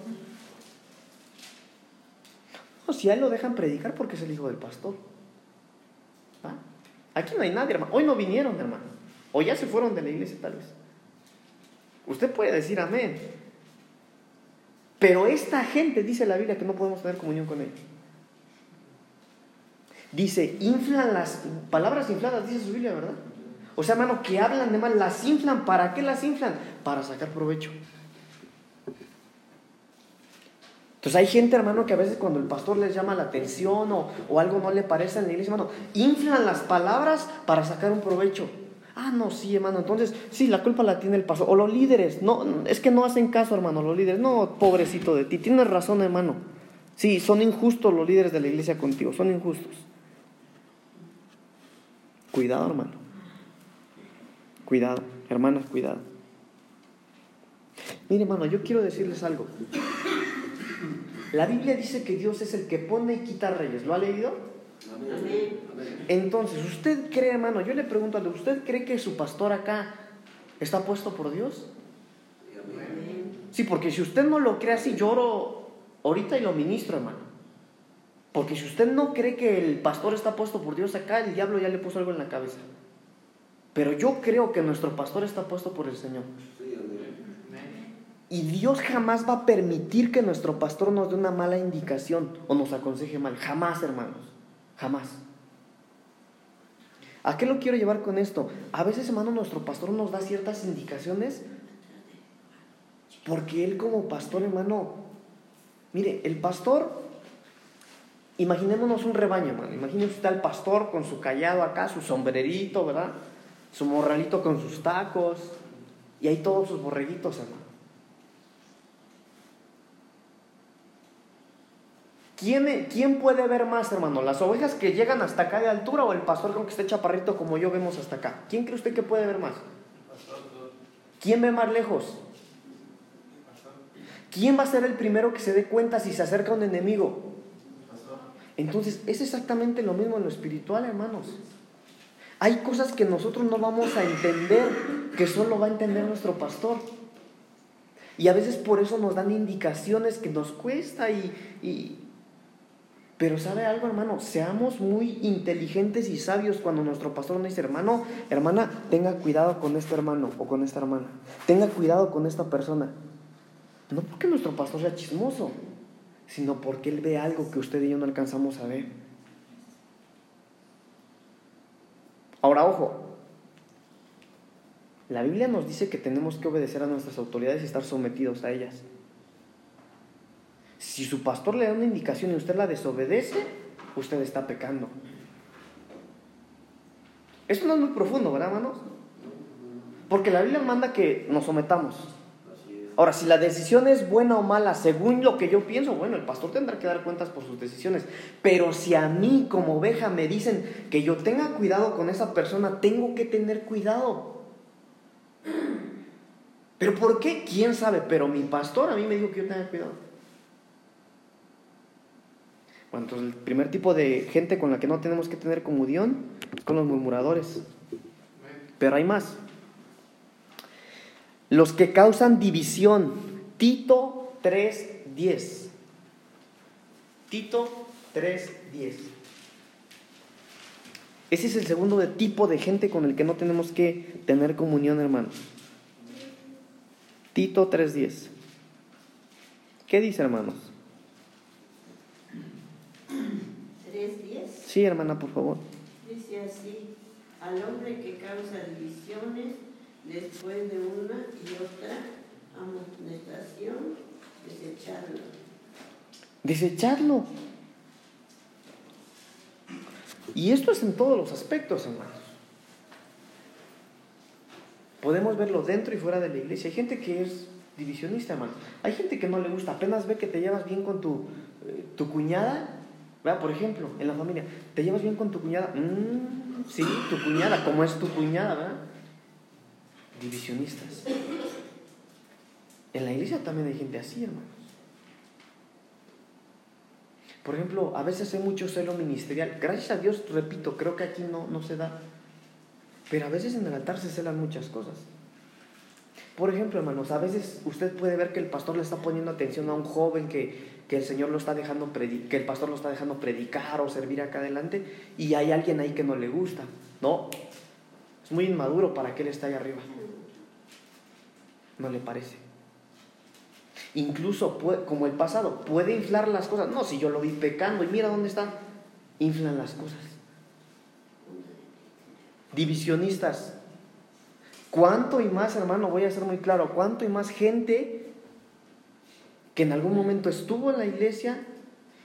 No, si a él lo dejan predicar porque es el hijo del pastor. Aquí no hay nadie, hermano. Hoy no vinieron, hermano. O ya se fueron de la iglesia, tal vez. Usted puede decir amén. Pero esta gente dice la Biblia que no podemos tener comunión con ellos. Dice, inflan las palabras infladas, dice su Biblia, ¿verdad? O sea, hermano, que hablan de mal, las inflan. ¿Para qué las inflan? Para sacar provecho. Entonces hay gente, hermano, que a veces cuando el pastor les llama la atención o, o algo no le parece en la iglesia, hermano, inflan las palabras para sacar un provecho. Ah, no, sí, hermano. Entonces, sí, la culpa la tiene el pastor. O los líderes. No, es que no hacen caso, hermano, los líderes. No, pobrecito de ti. Tienes razón, hermano. Sí, son injustos los líderes de la iglesia contigo. Son injustos. Cuidado, hermano. Cuidado, hermanos, cuidado. Mire, hermano, yo quiero decirles algo. La Biblia dice que Dios es el que pone y quita reyes. ¿Lo ha leído? Amén. Amén. Entonces, ¿usted cree, hermano? Yo le pregunto a ¿usted cree que su pastor acá está puesto por Dios? Amén. Sí, porque si usted no lo cree así, lloro ahorita y lo ministro, hermano. Porque si usted no cree que el pastor está puesto por Dios acá, el diablo ya le puso algo en la cabeza. Pero yo creo que nuestro pastor está puesto por el Señor. Y Dios jamás va a permitir que nuestro pastor nos dé una mala indicación o nos aconseje mal. Jamás, hermanos. Jamás. ¿A qué lo quiero llevar con esto? A veces, hermano, nuestro pastor nos da ciertas indicaciones porque él como pastor, hermano, mire, el pastor, imaginémonos un rebaño, hermano. Imagínese usted al pastor con su callado acá, su sombrerito, ¿verdad? Su morralito con sus tacos y ahí todos sus borreguitos, hermano. ¿Quién, ¿Quién puede ver más, hermano? ¿Las ovejas que llegan hasta acá de altura o el pastor con que esté chaparrito como yo vemos hasta acá? ¿Quién cree usted que puede ver más? ¿Quién ve más lejos? ¿Quién va a ser el primero que se dé cuenta si se acerca un enemigo? Entonces, es exactamente lo mismo en lo espiritual, hermanos. Hay cosas que nosotros no vamos a entender, que solo va a entender nuestro pastor. Y a veces por eso nos dan indicaciones que nos cuesta y, y... Pero sabe algo, hermano, seamos muy inteligentes y sabios cuando nuestro pastor nos dice, hermano, hermana, tenga cuidado con este hermano o con esta hermana. Tenga cuidado con esta persona. No porque nuestro pastor sea chismoso, sino porque él ve algo que usted y yo no alcanzamos a ver. Ahora, ojo, la Biblia nos dice que tenemos que obedecer a nuestras autoridades y estar sometidos a ellas. Si su pastor le da una indicación y usted la desobedece, usted está pecando. Esto no es muy profundo, ¿verdad, hermanos? Porque la Biblia manda que nos sometamos. Ahora, si la decisión es buena o mala, según lo que yo pienso, bueno, el pastor tendrá que dar cuentas por sus decisiones. Pero si a mí como oveja me dicen que yo tenga cuidado con esa persona, tengo que tener cuidado. ¿Pero por qué? ¿Quién sabe? Pero mi pastor a mí me dijo que yo tenga cuidado. Bueno, entonces el primer tipo de gente con la que no tenemos que tener comunión es con los murmuradores. Pero hay más. Los que causan división. Tito 3.10. Tito 3.10. Ese es el segundo de tipo de gente con el que no tenemos que tener comunión, hermanos. Tito 3.10. ¿Qué dice, hermanos? 3.10 Sí, hermana, por favor. dice así, al hombre que causa divisiones después de una y otra amonestación, desecharlo. Desecharlo. Y esto es en todos los aspectos, hermanos. Podemos verlo dentro y fuera de la iglesia. Hay gente que es divisionista, hermano. Hay gente que no le gusta, apenas ve que te llevas bien con tu, eh, tu cuñada. ¿verdad? Por ejemplo, en la familia, ¿te llevas bien con tu cuñada? Mm, sí, tu cuñada, como es tu cuñada, ¿verdad? Divisionistas. En la iglesia también hay gente así, hermanos. Por ejemplo, a veces hay mucho celo ministerial. Gracias a Dios, repito, creo que aquí no, no se da. Pero a veces en el altar se celan muchas cosas. Por ejemplo, hermanos, a veces usted puede ver que el pastor le está poniendo atención a un joven que, que el Señor lo está dejando que el pastor lo está dejando predicar o servir acá adelante y hay alguien ahí que no le gusta. No, es muy inmaduro para que él esté ahí arriba. ¿No le parece? Incluso, como el pasado, puede inflar las cosas. No, si yo lo vi pecando y mira dónde está, inflan las cosas. Divisionistas. ¿Cuánto y más, hermano? Voy a ser muy claro. ¿Cuánto y más gente que en algún momento estuvo en la iglesia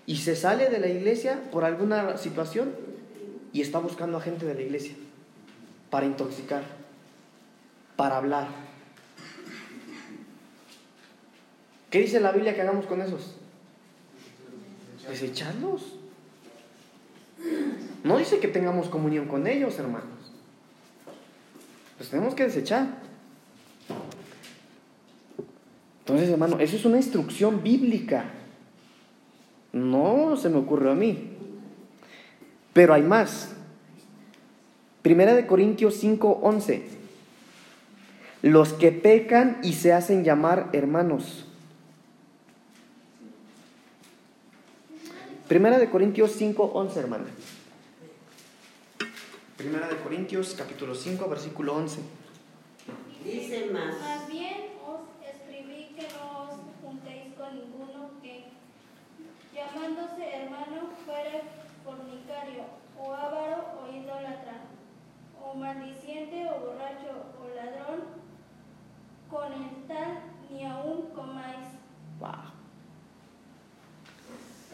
y se sale de la iglesia por alguna situación y está buscando a gente de la iglesia para intoxicar, para hablar? ¿Qué dice la Biblia que hagamos con esos? Desecharlos. No dice que tengamos comunión con ellos, hermanos. Los tenemos que desechar. Entonces, hermano, eso es una instrucción bíblica. No se me ocurrió a mí. Pero hay más. Primera de Corintios 5, 11. Los que pecan y se hacen llamar hermanos. Primera de Corintios 5, 11, hermana. Primera de Corintios, capítulo 5, versículo 11. Dice más. Más bien os escribí que no os juntéis con ninguno que, llamándose hermano, fuere fornicario, o avaro, o idólatra, o maldiciente, o borracho, o ladrón, con el tal ni aun comáis. Wow.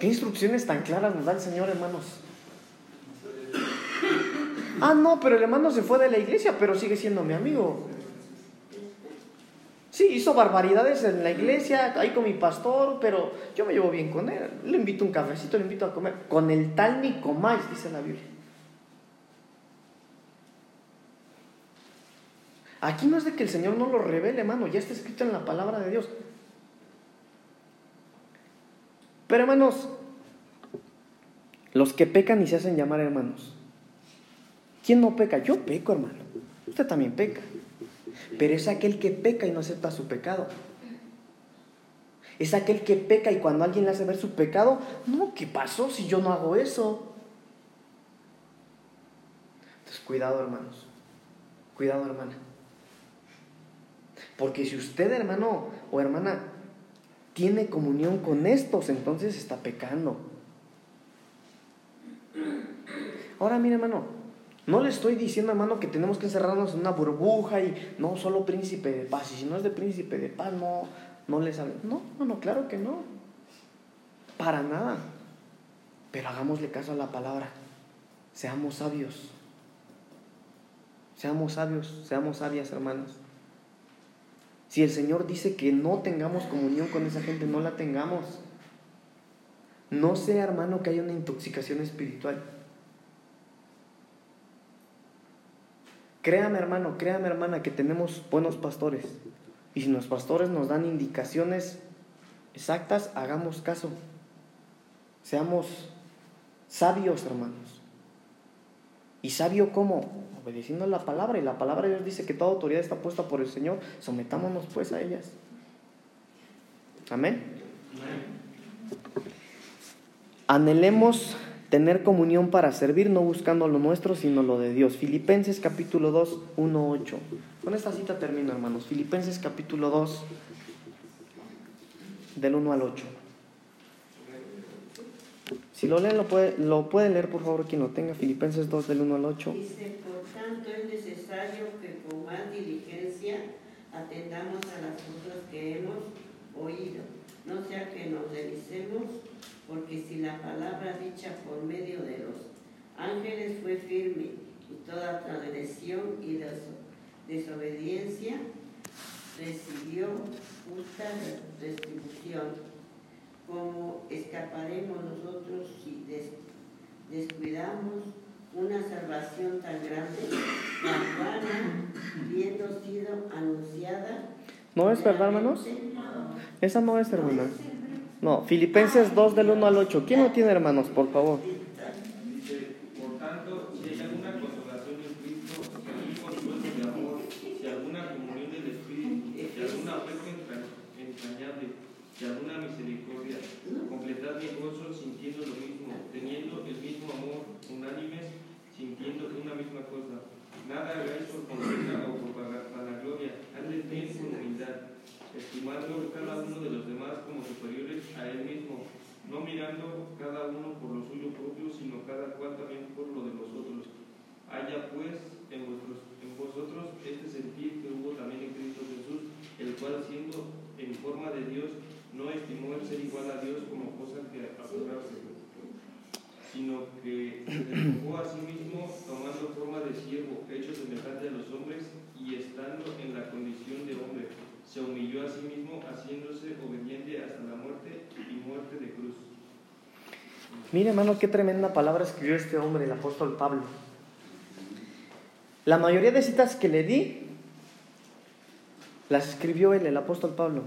¿Qué instrucciones tan claras nos da el Señor, hermanos? Ah, no, pero el hermano se fue de la iglesia, pero sigue siendo mi amigo. Sí, hizo barbaridades en la iglesia, ahí con mi pastor, pero yo me llevo bien con él. Le invito un cafecito, le invito a comer. Con el tal ni comáis, dice la Biblia. Aquí no es de que el Señor no lo revele, hermano, ya está escrito en la palabra de Dios. Pero hermanos, los que pecan y se hacen llamar hermanos. ¿Quién no peca? Yo peco, hermano. Usted también peca. Pero es aquel que peca y no acepta su pecado. Es aquel que peca y cuando alguien le hace ver su pecado, no, ¿qué pasó si yo no hago eso? Entonces, cuidado, hermanos. Cuidado, hermana. Porque si usted, hermano o hermana, tiene comunión con estos, entonces está pecando. Ahora, mire, hermano, no le estoy diciendo, hermano, que tenemos que encerrarnos en una burbuja y no solo príncipe de paz. Y si no es de príncipe de paz, no, no les hable. No, no, no, claro que no. Para nada. Pero hagámosle caso a la palabra. Seamos sabios. Seamos sabios, seamos sabias, hermanos. Si el Señor dice que no tengamos comunión con esa gente, no la tengamos. No sea, hermano, que haya una intoxicación espiritual. Créame, hermano, créame, hermana, que tenemos buenos pastores. Y si los pastores nos dan indicaciones exactas, hagamos caso. Seamos sabios, hermanos. ¿Y sabio cómo? Obedeciendo la palabra. Y la palabra de Dios dice que toda autoridad está puesta por el Señor. Sometámonos pues a ellas. Amén. Anhelemos tener comunión para servir, no buscando lo nuestro, sino lo de Dios. Filipenses capítulo 2, 1, 8. Con esta cita termino, hermanos. Filipenses capítulo 2, del 1 al 8. Si lo leen, lo puede, lo puede leer, por favor, quien lo tenga. Filipenses 2, del 1 al 8. Dice, por tanto es necesario que con más diligencia atendamos a las cosas que hemos oído, sea que nos deslicemos, porque si la palabra dicha por medio de los ángeles fue firme y toda transgresión y des- desobediencia recibió justa retribución, como escaparemos nosotros si des- descuidamos una salvación tan grande, tan vana, viendo sido anunciada. ¿No es verdad, hermanos? Esa no es, hermana. No, Filipenses 2, del 1 al 8. ¿Quién lo tiene, hermanos, por favor? Hay alguna misericordia, mi sintiendo lo mismo, teniendo el mismo amor, sintiendo una misma cosa. Nada por o por antes bien con humildad, estimando cada uno de los demás como superiores a él mismo, no mirando cada uno por lo suyo propio, sino cada cual también por lo de los otros. Haya pues en, vuestros, en vosotros este sentir que hubo también en Cristo Jesús, el cual siendo en forma de Dios, no estimó el ser igual a Dios como cosa que aferrarse, sino que se despojó a sí mismo tomando forma de siervo, hecho semejante a los hombres, y estando en la condición de hombre, se humilló a sí mismo, haciéndose obediente hasta la muerte y muerte de cruz. Mire, hermano, qué tremenda palabra escribió este hombre, el apóstol Pablo. La mayoría de citas que le di, las escribió él, el apóstol Pablo.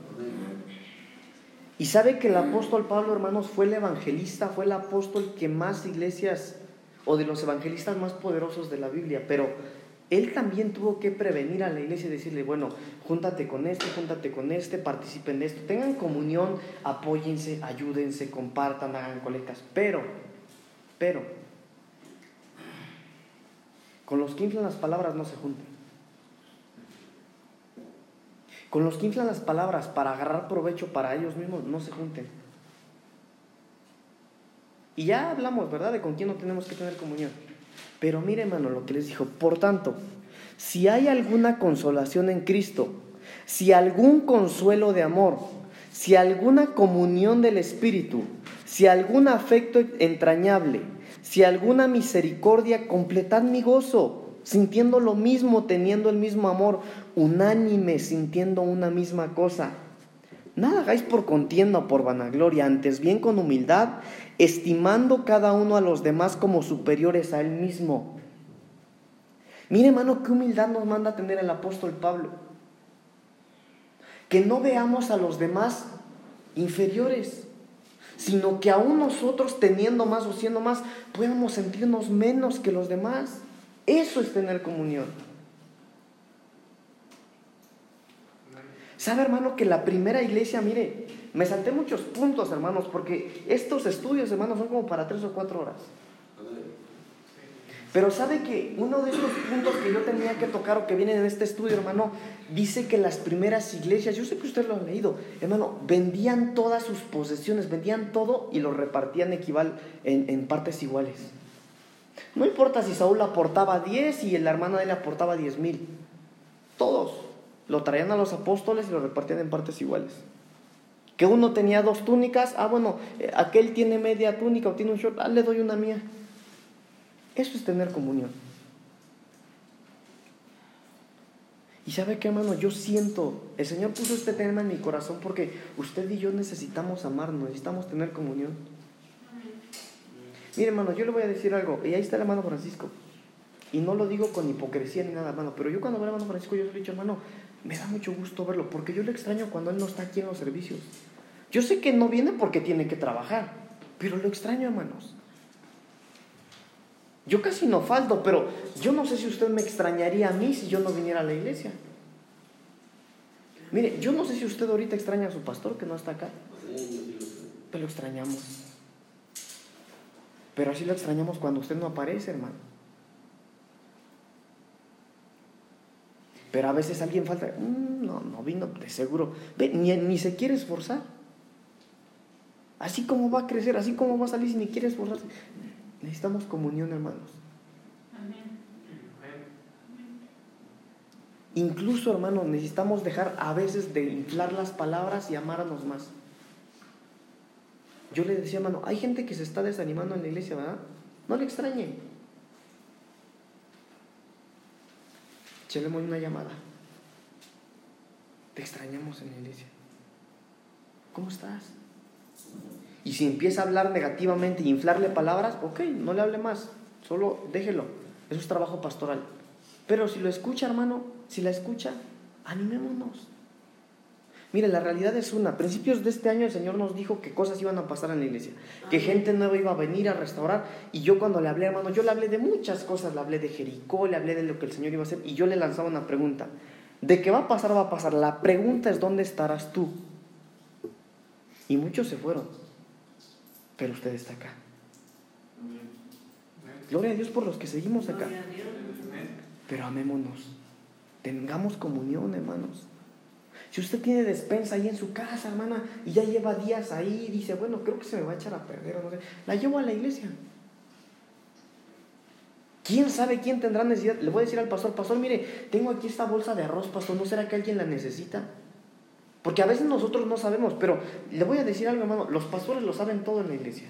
Y sabe que el apóstol Pablo, hermanos, fue el evangelista, fue el apóstol que más iglesias, o de los evangelistas más poderosos de la Biblia, pero él también tuvo que prevenir a la iglesia y decirle, bueno, júntate con este, júntate con este, participen de esto, tengan comunión, apóyense, ayúdense, compartan, hagan colectas, pero, pero, con los que inflan las palabras no se junten. Con los que inflan las palabras para agarrar provecho para ellos mismos, no se junten. Y ya hablamos, ¿verdad?, de con quién no tenemos que tener comunión. Pero mire, hermano, lo que les dijo. Por tanto, si hay alguna consolación en Cristo, si algún consuelo de amor, si alguna comunión del Espíritu, si algún afecto entrañable, si alguna misericordia, completad mi gozo, sintiendo lo mismo, teniendo el mismo amor, unánime, sintiendo una misma cosa. Nada hagáis por contienda o por vanagloria, antes bien con humildad, estimando cada uno a los demás como superiores a él mismo. Mire, hermano, qué humildad nos manda a tener el apóstol Pablo. Que no veamos a los demás inferiores, sino que aún nosotros teniendo más o siendo más, podamos sentirnos menos que los demás. Eso es tener comunión. ¿Sabe, hermano, que la primera iglesia, mire, me salté muchos puntos, hermanos, porque estos estudios, hermanos, son como para tres o cuatro horas. Pero sabe que uno de esos puntos que yo tenía que tocar o que vienen en este estudio, hermano, dice que las primeras iglesias, yo sé que usted lo ha leído, hermano, vendían todas sus posesiones, vendían todo y lo repartían equival en, en partes iguales. No importa si Saúl aportaba 10 y la hermana de él aportaba 10 mil. Todos lo traían a los apóstoles y lo repartían en partes iguales. Que uno tenía dos túnicas, ah, bueno, eh, aquel tiene media túnica o tiene un short, ah, le doy una mía. Eso es tener comunión. Y sabe qué, hermano, yo siento, el Señor puso este tema en mi corazón porque usted y yo necesitamos amarnos, necesitamos tener comunión. Mire, hermano, yo le voy a decir algo, y ahí está el hermano Francisco. Y no lo digo con hipocresía ni nada, hermano, pero yo cuando veo al hermano Francisco, yo le he dicho, hermano, me da mucho gusto verlo, porque yo lo extraño cuando él no está aquí en los servicios. Yo sé que no viene porque tiene que trabajar, pero lo extraño, hermanos. Yo casi no falto, pero yo no sé si usted me extrañaría a mí si yo no viniera a la iglesia. Mire, yo no sé si usted ahorita extraña a su pastor que no está acá, pero lo extrañamos. Pero así lo extrañamos cuando usted no aparece, hermano. Pero a veces alguien falta, "Mm, no, no vino, de seguro, ni, ni se quiere esforzar. Así como va a crecer, así como va a salir si ni quiere esforzarse. Necesitamos comunión, hermanos. Amén. Incluso, hermano, necesitamos dejar a veces de inflar las palabras y amarnos más. Yo le decía, hermano, hay gente que se está desanimando en la iglesia, ¿verdad? No le extrañe. Echelemos una llamada. Te extrañamos en la iglesia. ¿Cómo estás? Y si empieza a hablar negativamente y inflarle palabras, ok, no le hable más, solo déjelo. Eso es trabajo pastoral. Pero si lo escucha, hermano, si la escucha, animémonos. Mire, la realidad es una. A principios de este año el Señor nos dijo que cosas iban a pasar en la iglesia. Que gente nueva iba a venir a restaurar. Y yo cuando le hablé, hermano, yo le hablé de muchas cosas. Le hablé de Jericó, le hablé de lo que el Señor iba a hacer. Y yo le lanzaba una pregunta. De qué va a pasar, va a pasar. La pregunta es dónde estarás tú. Y muchos se fueron. Pero usted está acá. Gloria a Dios por los que seguimos acá. Pero amémonos. Tengamos comunión, hermanos. Si usted tiene despensa ahí en su casa, hermana, y ya lleva días ahí, dice, bueno, creo que se me va a echar a perder, no sé, la llevo a la iglesia. ¿Quién sabe quién tendrá necesidad? Le voy a decir al pastor, pastor, mire, tengo aquí esta bolsa de arroz, pastor, ¿no será que alguien la necesita? Porque a veces nosotros no sabemos, pero le voy a decir algo, hermano, los pastores lo saben todo en la iglesia.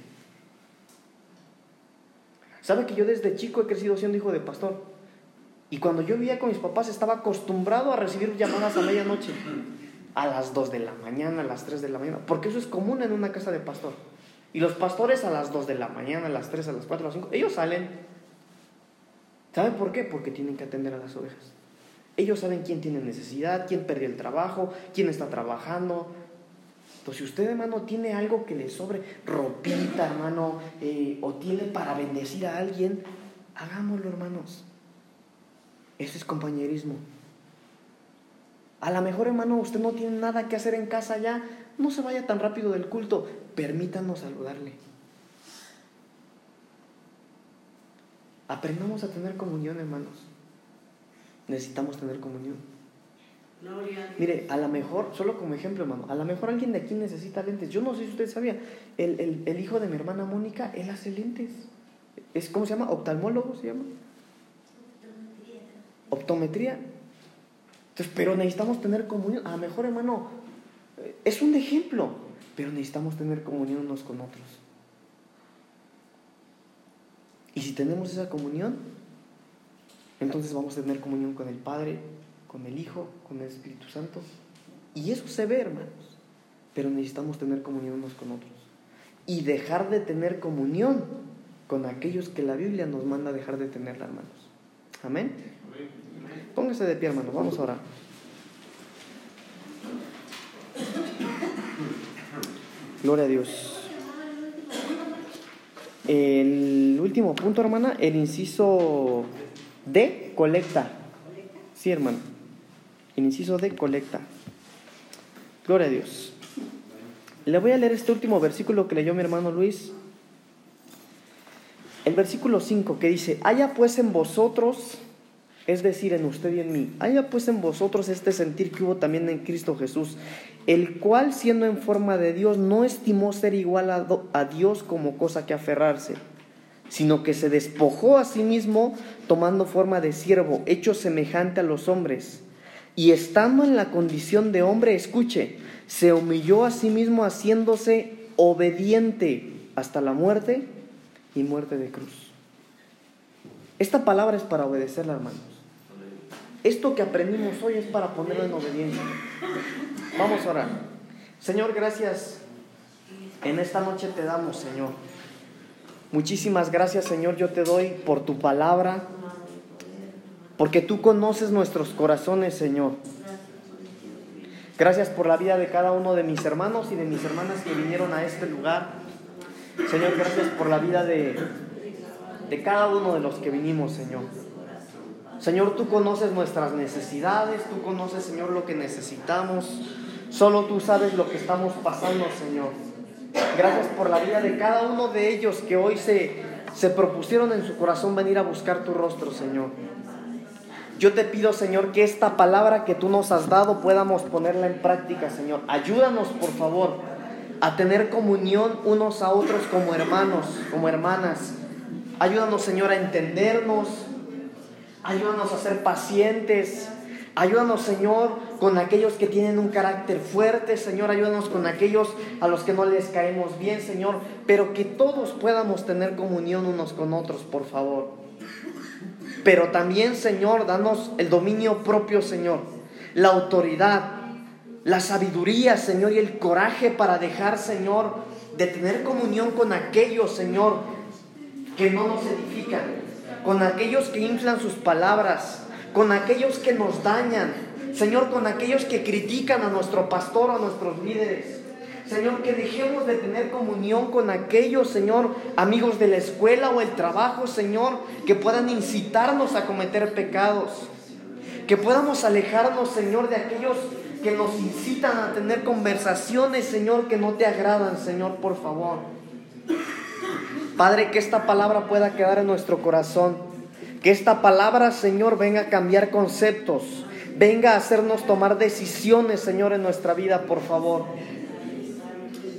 ¿Sabe que yo desde chico he crecido siendo hijo de pastor? Y cuando yo vivía con mis papás estaba acostumbrado a recibir llamadas a medianoche, a las 2 de la mañana, a las 3 de la mañana, porque eso es común en una casa de pastor. Y los pastores a las 2 de la mañana, a las 3, a las 4, a las 5, ellos salen. ¿Saben por qué? Porque tienen que atender a las ovejas. Ellos saben quién tiene necesidad, quién perdió el trabajo, quién está trabajando. Entonces, si usted, hermano, tiene algo que le sobre, ropita, hermano, eh, o tiene para bendecir a alguien, hagámoslo, hermanos. Eso es compañerismo. A lo mejor, hermano, usted no tiene nada que hacer en casa ya. No se vaya tan rápido del culto. Permítanos saludarle. Aprendamos a tener comunión, hermanos. Necesitamos tener comunión. Gloria a Dios. Mire, a lo mejor, solo como ejemplo, hermano, a lo mejor alguien de aquí necesita lentes. Yo no sé si usted sabía, el, el- el hijo de mi hermana Mónica, él hace lentes. Es, ¿Cómo se llama? ¿Oftalmólogo se llama? Optometría. Entonces, pero necesitamos tener comunión. A lo mejor, hermano, eh, es un ejemplo, pero necesitamos tener comunión unos con otros. Y si tenemos esa comunión, entonces vamos a tener comunión con el Padre, con el Hijo, con el Espíritu Santo. Y eso se ve, hermanos. Pero necesitamos tener comunión unos con otros. Y dejar de tener comunión con aquellos que la Biblia nos manda dejar de tenerla, hermanos. Amén. Póngase de pie, hermano. Vamos a orar. Gloria a Dios. El último punto, hermana, el inciso D, colecta. Sí, hermano. El inciso D, colecta. Gloria a Dios. Le voy a leer este último versículo que leyó mi hermano Luis. El versículo 5 que dice, haya pues en vosotros, es decir, en usted y en mí, haya pues en vosotros este sentir que hubo también en Cristo Jesús, el cual siendo en forma de Dios no estimó ser igual a, Dios como cosa que aferrarse, sino que se despojó a sí mismo tomando forma de siervo, hecho semejante a los hombres. Y estando en la condición de hombre, escuche, se humilló a sí mismo haciéndose obediente hasta la muerte y muerte de cruz. Esta palabra es para obedecerla, hermanos. Esto que aprendimos hoy es para ponerlo en obediencia. Vamos a orar. Señor, gracias. En esta noche te damos, Señor. Muchísimas gracias, Señor, yo te doy por tu palabra, porque tú conoces nuestros corazones, Señor. Gracias por la vida de cada uno de mis hermanos y de mis hermanas que vinieron a este lugar. Señor, gracias por la vida de, de cada uno de los que vinimos, Señor. Señor, tú conoces nuestras necesidades, tú conoces, Señor, lo que necesitamos. Solo tú sabes lo que estamos pasando, Señor. Gracias por la vida de cada uno de ellos que hoy se se propusieron en su corazón venir a buscar tu rostro, Señor. Yo te pido, Señor, que esta palabra que tú nos has dado podamos ponerla en práctica, Señor. Ayúdanos, por favor, a tener comunión unos a otros como hermanos, como hermanas. Ayúdanos, Señor, a entendernos. Ayúdanos a ser pacientes. Ayúdanos, Señor, con aquellos que tienen un carácter fuerte, Señor. Ayúdanos con aquellos a los que no les caemos bien, Señor. Pero que todos podamos tener comunión unos con otros, por favor. Pero también, Señor, danos el dominio propio, Señor. La autoridad, la sabiduría, Señor, y el coraje para dejar, Señor, de tener comunión con aquellos, Señor, que no nos edifican. Con aquellos que inflan sus palabras con aquellos que nos dañan, Señor, con aquellos que critican a nuestro pastor, a nuestros líderes. Señor, que dejemos de tener comunión con aquellos, Señor, amigos de la escuela o el trabajo, Señor, que puedan incitarnos a cometer pecados. Que podamos alejarnos, Señor, de aquellos que nos incitan a tener conversaciones, Señor, que no te agradan, Señor, por favor. Padre, que esta palabra pueda quedar en nuestro corazón que esta palabra, Señor, venga a cambiar conceptos, venga a hacernos tomar decisiones, Señor, en nuestra vida, por favor.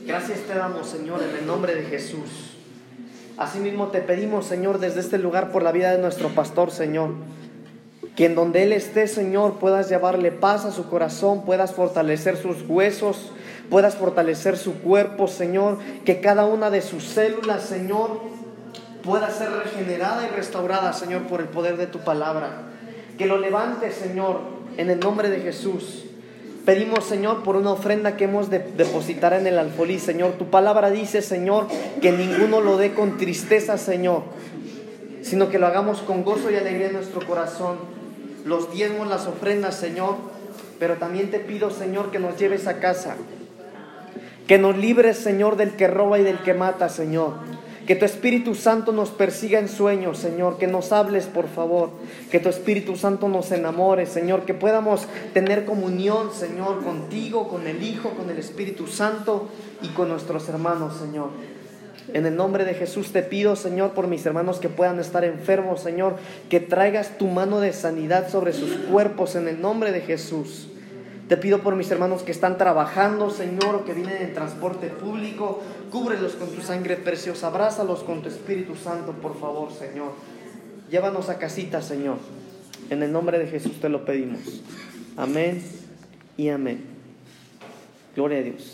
Gracias te damos, Señor, en el nombre de Jesús. Asimismo te pedimos, Señor, desde este lugar por la vida de nuestro pastor, Señor. Que en donde Él esté, Señor, puedas llevarle paz a su corazón, puedas fortalecer sus huesos, puedas fortalecer su cuerpo, Señor. Que cada una de sus células, Señor, pueda ser regenerada y restaurada, Señor, por el poder de tu palabra. Que lo levante, Señor, en el nombre de Jesús. Pedimos, Señor, por una ofrenda que hemos de depositar en el alfolí, Señor. Tu palabra dice, Señor, que ninguno lo dé con tristeza, Señor, sino que lo hagamos con gozo y alegría en nuestro corazón. Los diezmos, las ofrendas, Señor, pero también te pido, Señor, que nos lleves a casa. Que nos libres, Señor, del que roba y del que mata, Señor. Que tu Espíritu Santo nos persiga en sueños, Señor. Que nos hables, por favor. Que tu Espíritu Santo nos enamore, Señor. Que podamos tener comunión, Señor, contigo, con el Hijo, con el Espíritu Santo y con nuestros hermanos, Señor. En el nombre de Jesús te pido, Señor, por mis hermanos que puedan estar enfermos, Señor, que traigas tu mano de sanidad sobre sus cuerpos en el nombre de Jesús. Te pido por mis hermanos que están trabajando, Señor, o que vienen en transporte público. Cúbrelos con tu sangre preciosa. Abrázalos con tu Espíritu Santo, por favor, Señor. Llévanos a casita, Señor. En el nombre de Jesús te lo pedimos. Amén y amén. Gloria a Dios.